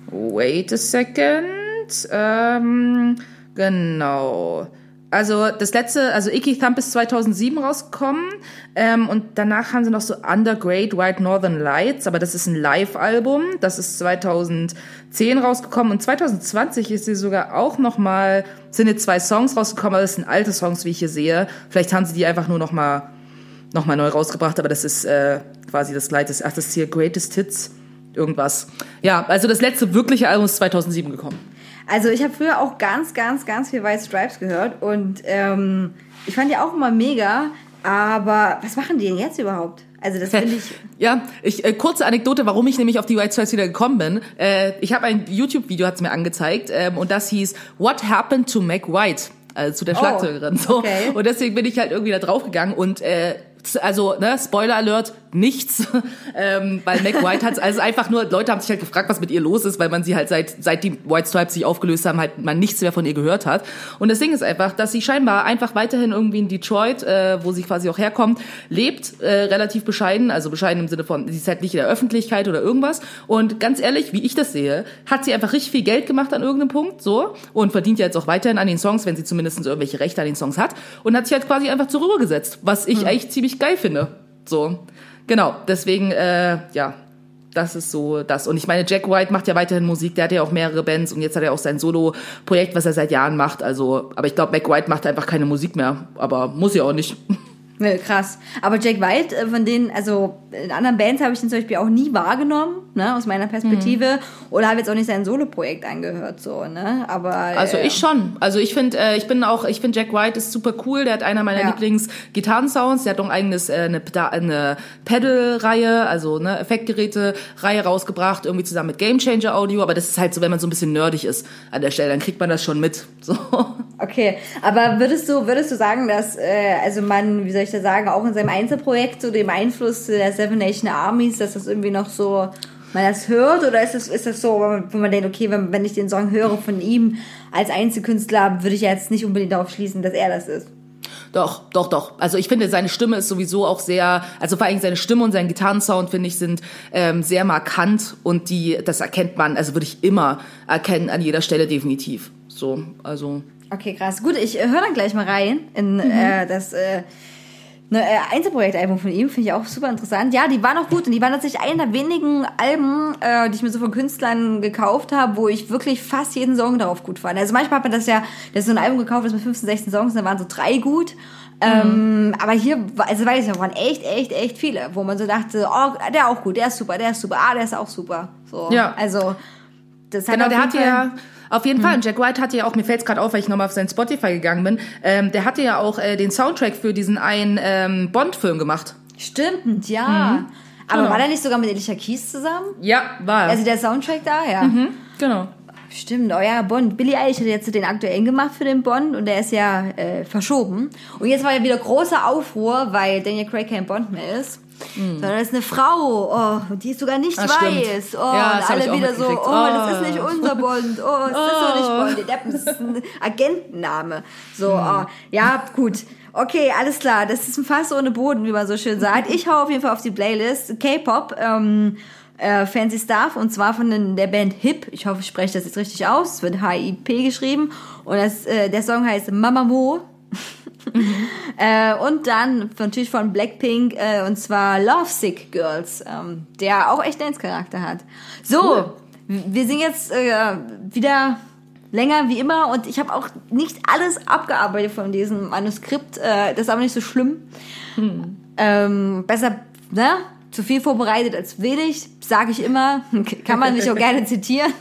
S2: Wait a second. Ähm, genau. Also das letzte, also Icky Thump ist 2007 rausgekommen ähm, und danach haben sie noch so Undergrade White Northern Lights, aber das ist ein Live-Album, das ist 2010 rausgekommen und 2020 ist sie sogar auch noch mal, sind jetzt zwei Songs rausgekommen, aber das sind alte Songs, wie ich hier sehe. Vielleicht haben sie die einfach nur noch mal, noch mal neu rausgebracht, aber das ist äh, quasi das Gleiche. Ach, das ist hier Greatest Hits, irgendwas. Ja, also das letzte wirkliche Album ist 2007 gekommen.
S1: Also ich habe früher auch ganz, ganz, ganz viel White Stripes gehört und ähm, ich fand die auch immer mega, aber was machen die denn jetzt überhaupt? Also das finde ich...
S2: Ja, ich, äh, kurze Anekdote, warum ich nämlich auf die White Stripes wieder gekommen bin. Äh, ich habe ein YouTube-Video, hat's mir angezeigt, ähm, und das hieß What Happened to Mac White? Also zu der
S1: Oh,
S2: Schlagzeugerin. So.
S1: okay.
S2: Und deswegen bin ich halt irgendwie da draufgegangen und äh, also, ne, Spoiler Alert, nichts. ähm, weil Mac White hat also einfach nur, Leute haben sich halt gefragt, was mit ihr los ist, weil man sie halt seit, seit die White Stripes sich aufgelöst haben, halt man nichts mehr von ihr gehört hat. Und das Ding ist einfach, dass sie scheinbar einfach weiterhin irgendwie in Detroit, äh, wo sie quasi auch herkommt, lebt, äh, relativ bescheiden, also bescheiden im Sinne von, sie ist halt nicht in der Öffentlichkeit oder irgendwas. Und ganz ehrlich, wie ich das sehe, hat sie einfach richtig viel Geld gemacht an irgendeinem Punkt, so, und verdient ja jetzt auch weiterhin an den Songs, wenn sie zumindest irgendwelche Rechte an den Songs hat, und hat sich halt quasi einfach zur Ruhe gesetzt, was ich echt ziemlich geil finde. So. Genau, deswegen, äh, ja, das ist so das. Und ich meine, Jack White macht ja weiterhin Musik, der hat ja auch mehrere Bands und jetzt hat er auch sein Solo-Projekt, was er seit Jahren macht. Also, aber ich glaube, Mac White macht einfach keine Musik mehr. Aber muss ja auch nicht.
S1: Ne, krass. Aber Jack White, äh, von denen, also in anderen Bands habe ich ihn zum Beispiel auch nie wahrgenommen, ne, aus meiner Perspektive. Oder habe jetzt auch nicht sein Solo-Projekt angehört, so, ne. Aber.
S2: Also
S1: äh,
S2: ich schon. Also ich finde, äh, ich bin auch, ich finde Jack White ist super cool. Der hat einer meiner
S1: Ja.
S2: Lieblings-Gitarrensounds. Der hat auch ein eigenes äh, eine, eine Pedal-Reihe, also ne Effektgeräte-Reihe rausgebracht, irgendwie zusammen mit Game Changer Audio. Aber das ist halt so, wenn man so ein bisschen nerdig ist an der Stelle, dann kriegt man das schon mit. So.
S1: Okay, aber würdest du, würdest du sagen, dass, äh, also man, wie soll ich das sagen, auch in seinem Einzelprojekt, so dem Einfluss der Seven Nation Armies, dass das irgendwie noch so man das hört oder ist das, ist das so, wo man denkt, okay, wenn, wenn ich den Song höre von ihm als Einzelkünstler, würde ich jetzt nicht unbedingt darauf schließen, dass er das ist.
S2: Doch, doch, doch. Also ich finde, seine Stimme ist sowieso auch sehr, also vor allem seine Stimme und sein Gitarrensound, finde ich, sind ähm, sehr markant und die, das erkennt man, also würde ich immer erkennen an jeder Stelle definitiv. So, also.
S1: Okay, krass. Gut, ich äh, höre dann gleich mal rein in äh, das äh, ne, äh, Einzelprojektalbum von ihm. Finde ich auch super interessant. Ja, die waren auch gut und die waren tatsächlich einer der wenigen Alben, äh, die ich mir so von Künstlern gekauft habe, wo ich wirklich fast jeden Song darauf gut fand. Also manchmal hat man das ja, das ist so ein Album gekauft, das mit 15, 16 Songs, da waren so drei gut. Ähm, aber hier, also weiß ich noch, waren echt, echt, echt viele, wo man so dachte, oh, der auch gut, der ist super, der ist super, ah, der ist auch super. So,
S2: Ja.
S1: also das hat
S2: Genau, der hat ja auf jeden Fall. Und Jack White hatte ja auch, mir fällt's gerade auf, weil ich nochmal auf sein Spotify gegangen bin, ähm, der hatte ja auch äh, den Soundtrack für diesen einen ähm, Bond-Film gemacht.
S1: Stimmt, ja. Aber
S2: Genau.
S1: war der nicht sogar mit Alicia Keys zusammen?
S2: Ja, war er.
S1: Also der Soundtrack da, ja.
S2: genau.
S1: Stimmt, oh ja, Bond. Billy Eilish hat jetzt den aktuellen gemacht für den Bond und der ist ja äh, verschoben. Und jetzt war ja wieder großer Aufruhr, weil Daniel Craig kein Bond mehr ist. Sondern das ist eine Frau, oh, die ist sogar nicht
S2: Ah, stimmt.
S1: weiß. Oh,
S2: Ja, das
S1: alle wieder so, oh, das
S2: Oh.
S1: ist nicht unser Bond, oh, es ist doch nicht Bond, der Deppen, das ist ein Agentenname. So, oh, ja, gut. Okay, alles klar, das ist ein Fass ohne Boden, wie man so schön sagt. Ich hau auf jeden Fall auf die Playlist K-Pop, ähm, äh, Fancy Stuff und zwar von den, der Band Hip. Ich hoffe, ich spreche das jetzt richtig aus. Es wird H-I-P geschrieben und das, äh, der Song heißt Mama Äh, und dann natürlich von Blackpink äh, und zwar Lovesick Girls, ähm, der auch echt Dance-Charakter hat. So, wir sind jetzt äh, wieder länger wie immer und ich habe auch nicht alles abgearbeitet von diesem Manuskript. Äh, das ist aber nicht so schlimm. Ähm, besser, ne? Zu viel vorbereitet als wenig, sage ich immer. Kann man mich auch gerne zitieren.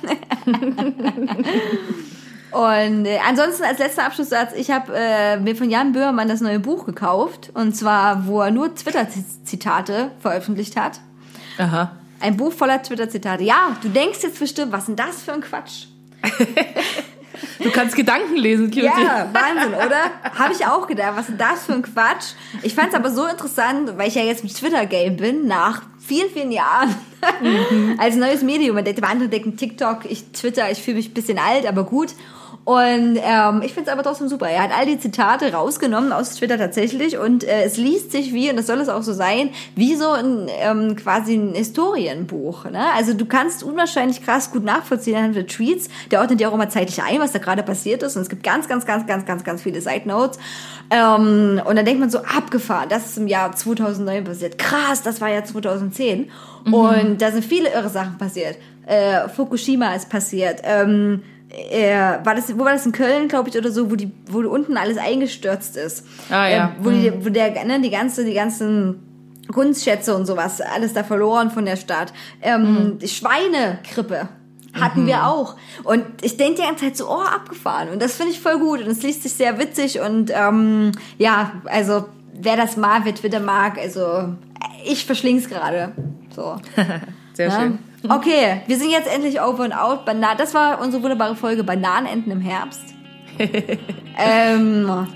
S1: Und äh, ansonsten als letzter Abschlusssatz, ich habe äh, mir von Jan Böhmermann das neue Buch gekauft. Und zwar, wo er nur Twitter-Zitate veröffentlicht hat.
S2: Aha.
S1: Ein Buch voller Twitter-Zitate. Ja, du denkst jetzt bestimmt, was ist denn das für ein Quatsch?
S2: Du kannst Gedanken lesen, Cutie.
S1: Ja, Wahnsinn, oder? Habe ich auch gedacht, was ist denn das für ein Quatsch? Ich fand es aber so interessant, weil ich ja jetzt mit Twitter-Game bin, nach vielen, vielen Jahren, als neues Medium. Man denkt, andere denken TikTok, ich Twitter, ich fühle mich ein bisschen alt, aber gut. Und ähm, ich finde es aber trotzdem super. Er hat all die Zitate rausgenommen aus Twitter tatsächlich und äh, es liest sich wie, und das soll es auch so sein, wie so ein ähm, quasi ein Historienbuch. Ne? Also du kannst unwahrscheinlich krass gut nachvollziehen anhand der Tweets. Der ordnet ja auch immer zeitlich ein, was da gerade passiert ist. Und es gibt ganz, ganz, ganz, ganz, ganz, ganz viele Side Notes. Ähm, und dann denkt man so, abgefahren, das ist im Jahr 2009 passiert. Krass, das war ja 2010. Und da sind viele irre Sachen passiert. Äh, Fukushima ist passiert. Ähm, äh, war das, wo war das in Köln, glaube ich, oder so, wo die, wo unten alles eingestürzt ist.
S2: Ah, ja.
S1: Äh, wo, die, wo der, ne, die ganze, die ganzen Kunstschätze und sowas, alles da verloren von der Stadt. Ähm, die Schweinegrippe hatten wir auch. Und ich denke die ganze Zeit so, oh, abgefahren. Und das finde ich voll gut. Und es liest sich sehr witzig. Und ähm, ja, also wer das mag, wer Twitter mag, also ich verschling's gerade. So.
S2: Sehr
S1: Ja.
S2: schön.
S1: Okay, wir sind jetzt endlich over and out. Bana das war unsere wunderbare Folge Bananenenten im Herbst. ähm,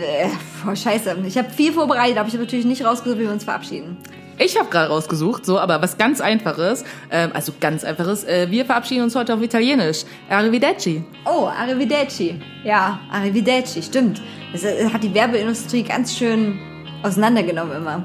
S1: äh, boah, scheiße. Ich habe viel vorbereitet, aber ich habe natürlich nicht rausgesucht, wie wir uns verabschieden.
S2: Ich habe gerade rausgesucht, so, aber was ganz Einfaches, ähm, also ganz Einfaches, äh, wir verabschieden uns heute auf Italienisch. Arrivederci.
S1: Oh, Arrivederci. Ja, Arrivederci, stimmt. Das äh, hat die Werbeindustrie ganz schön auseinandergenommen immer.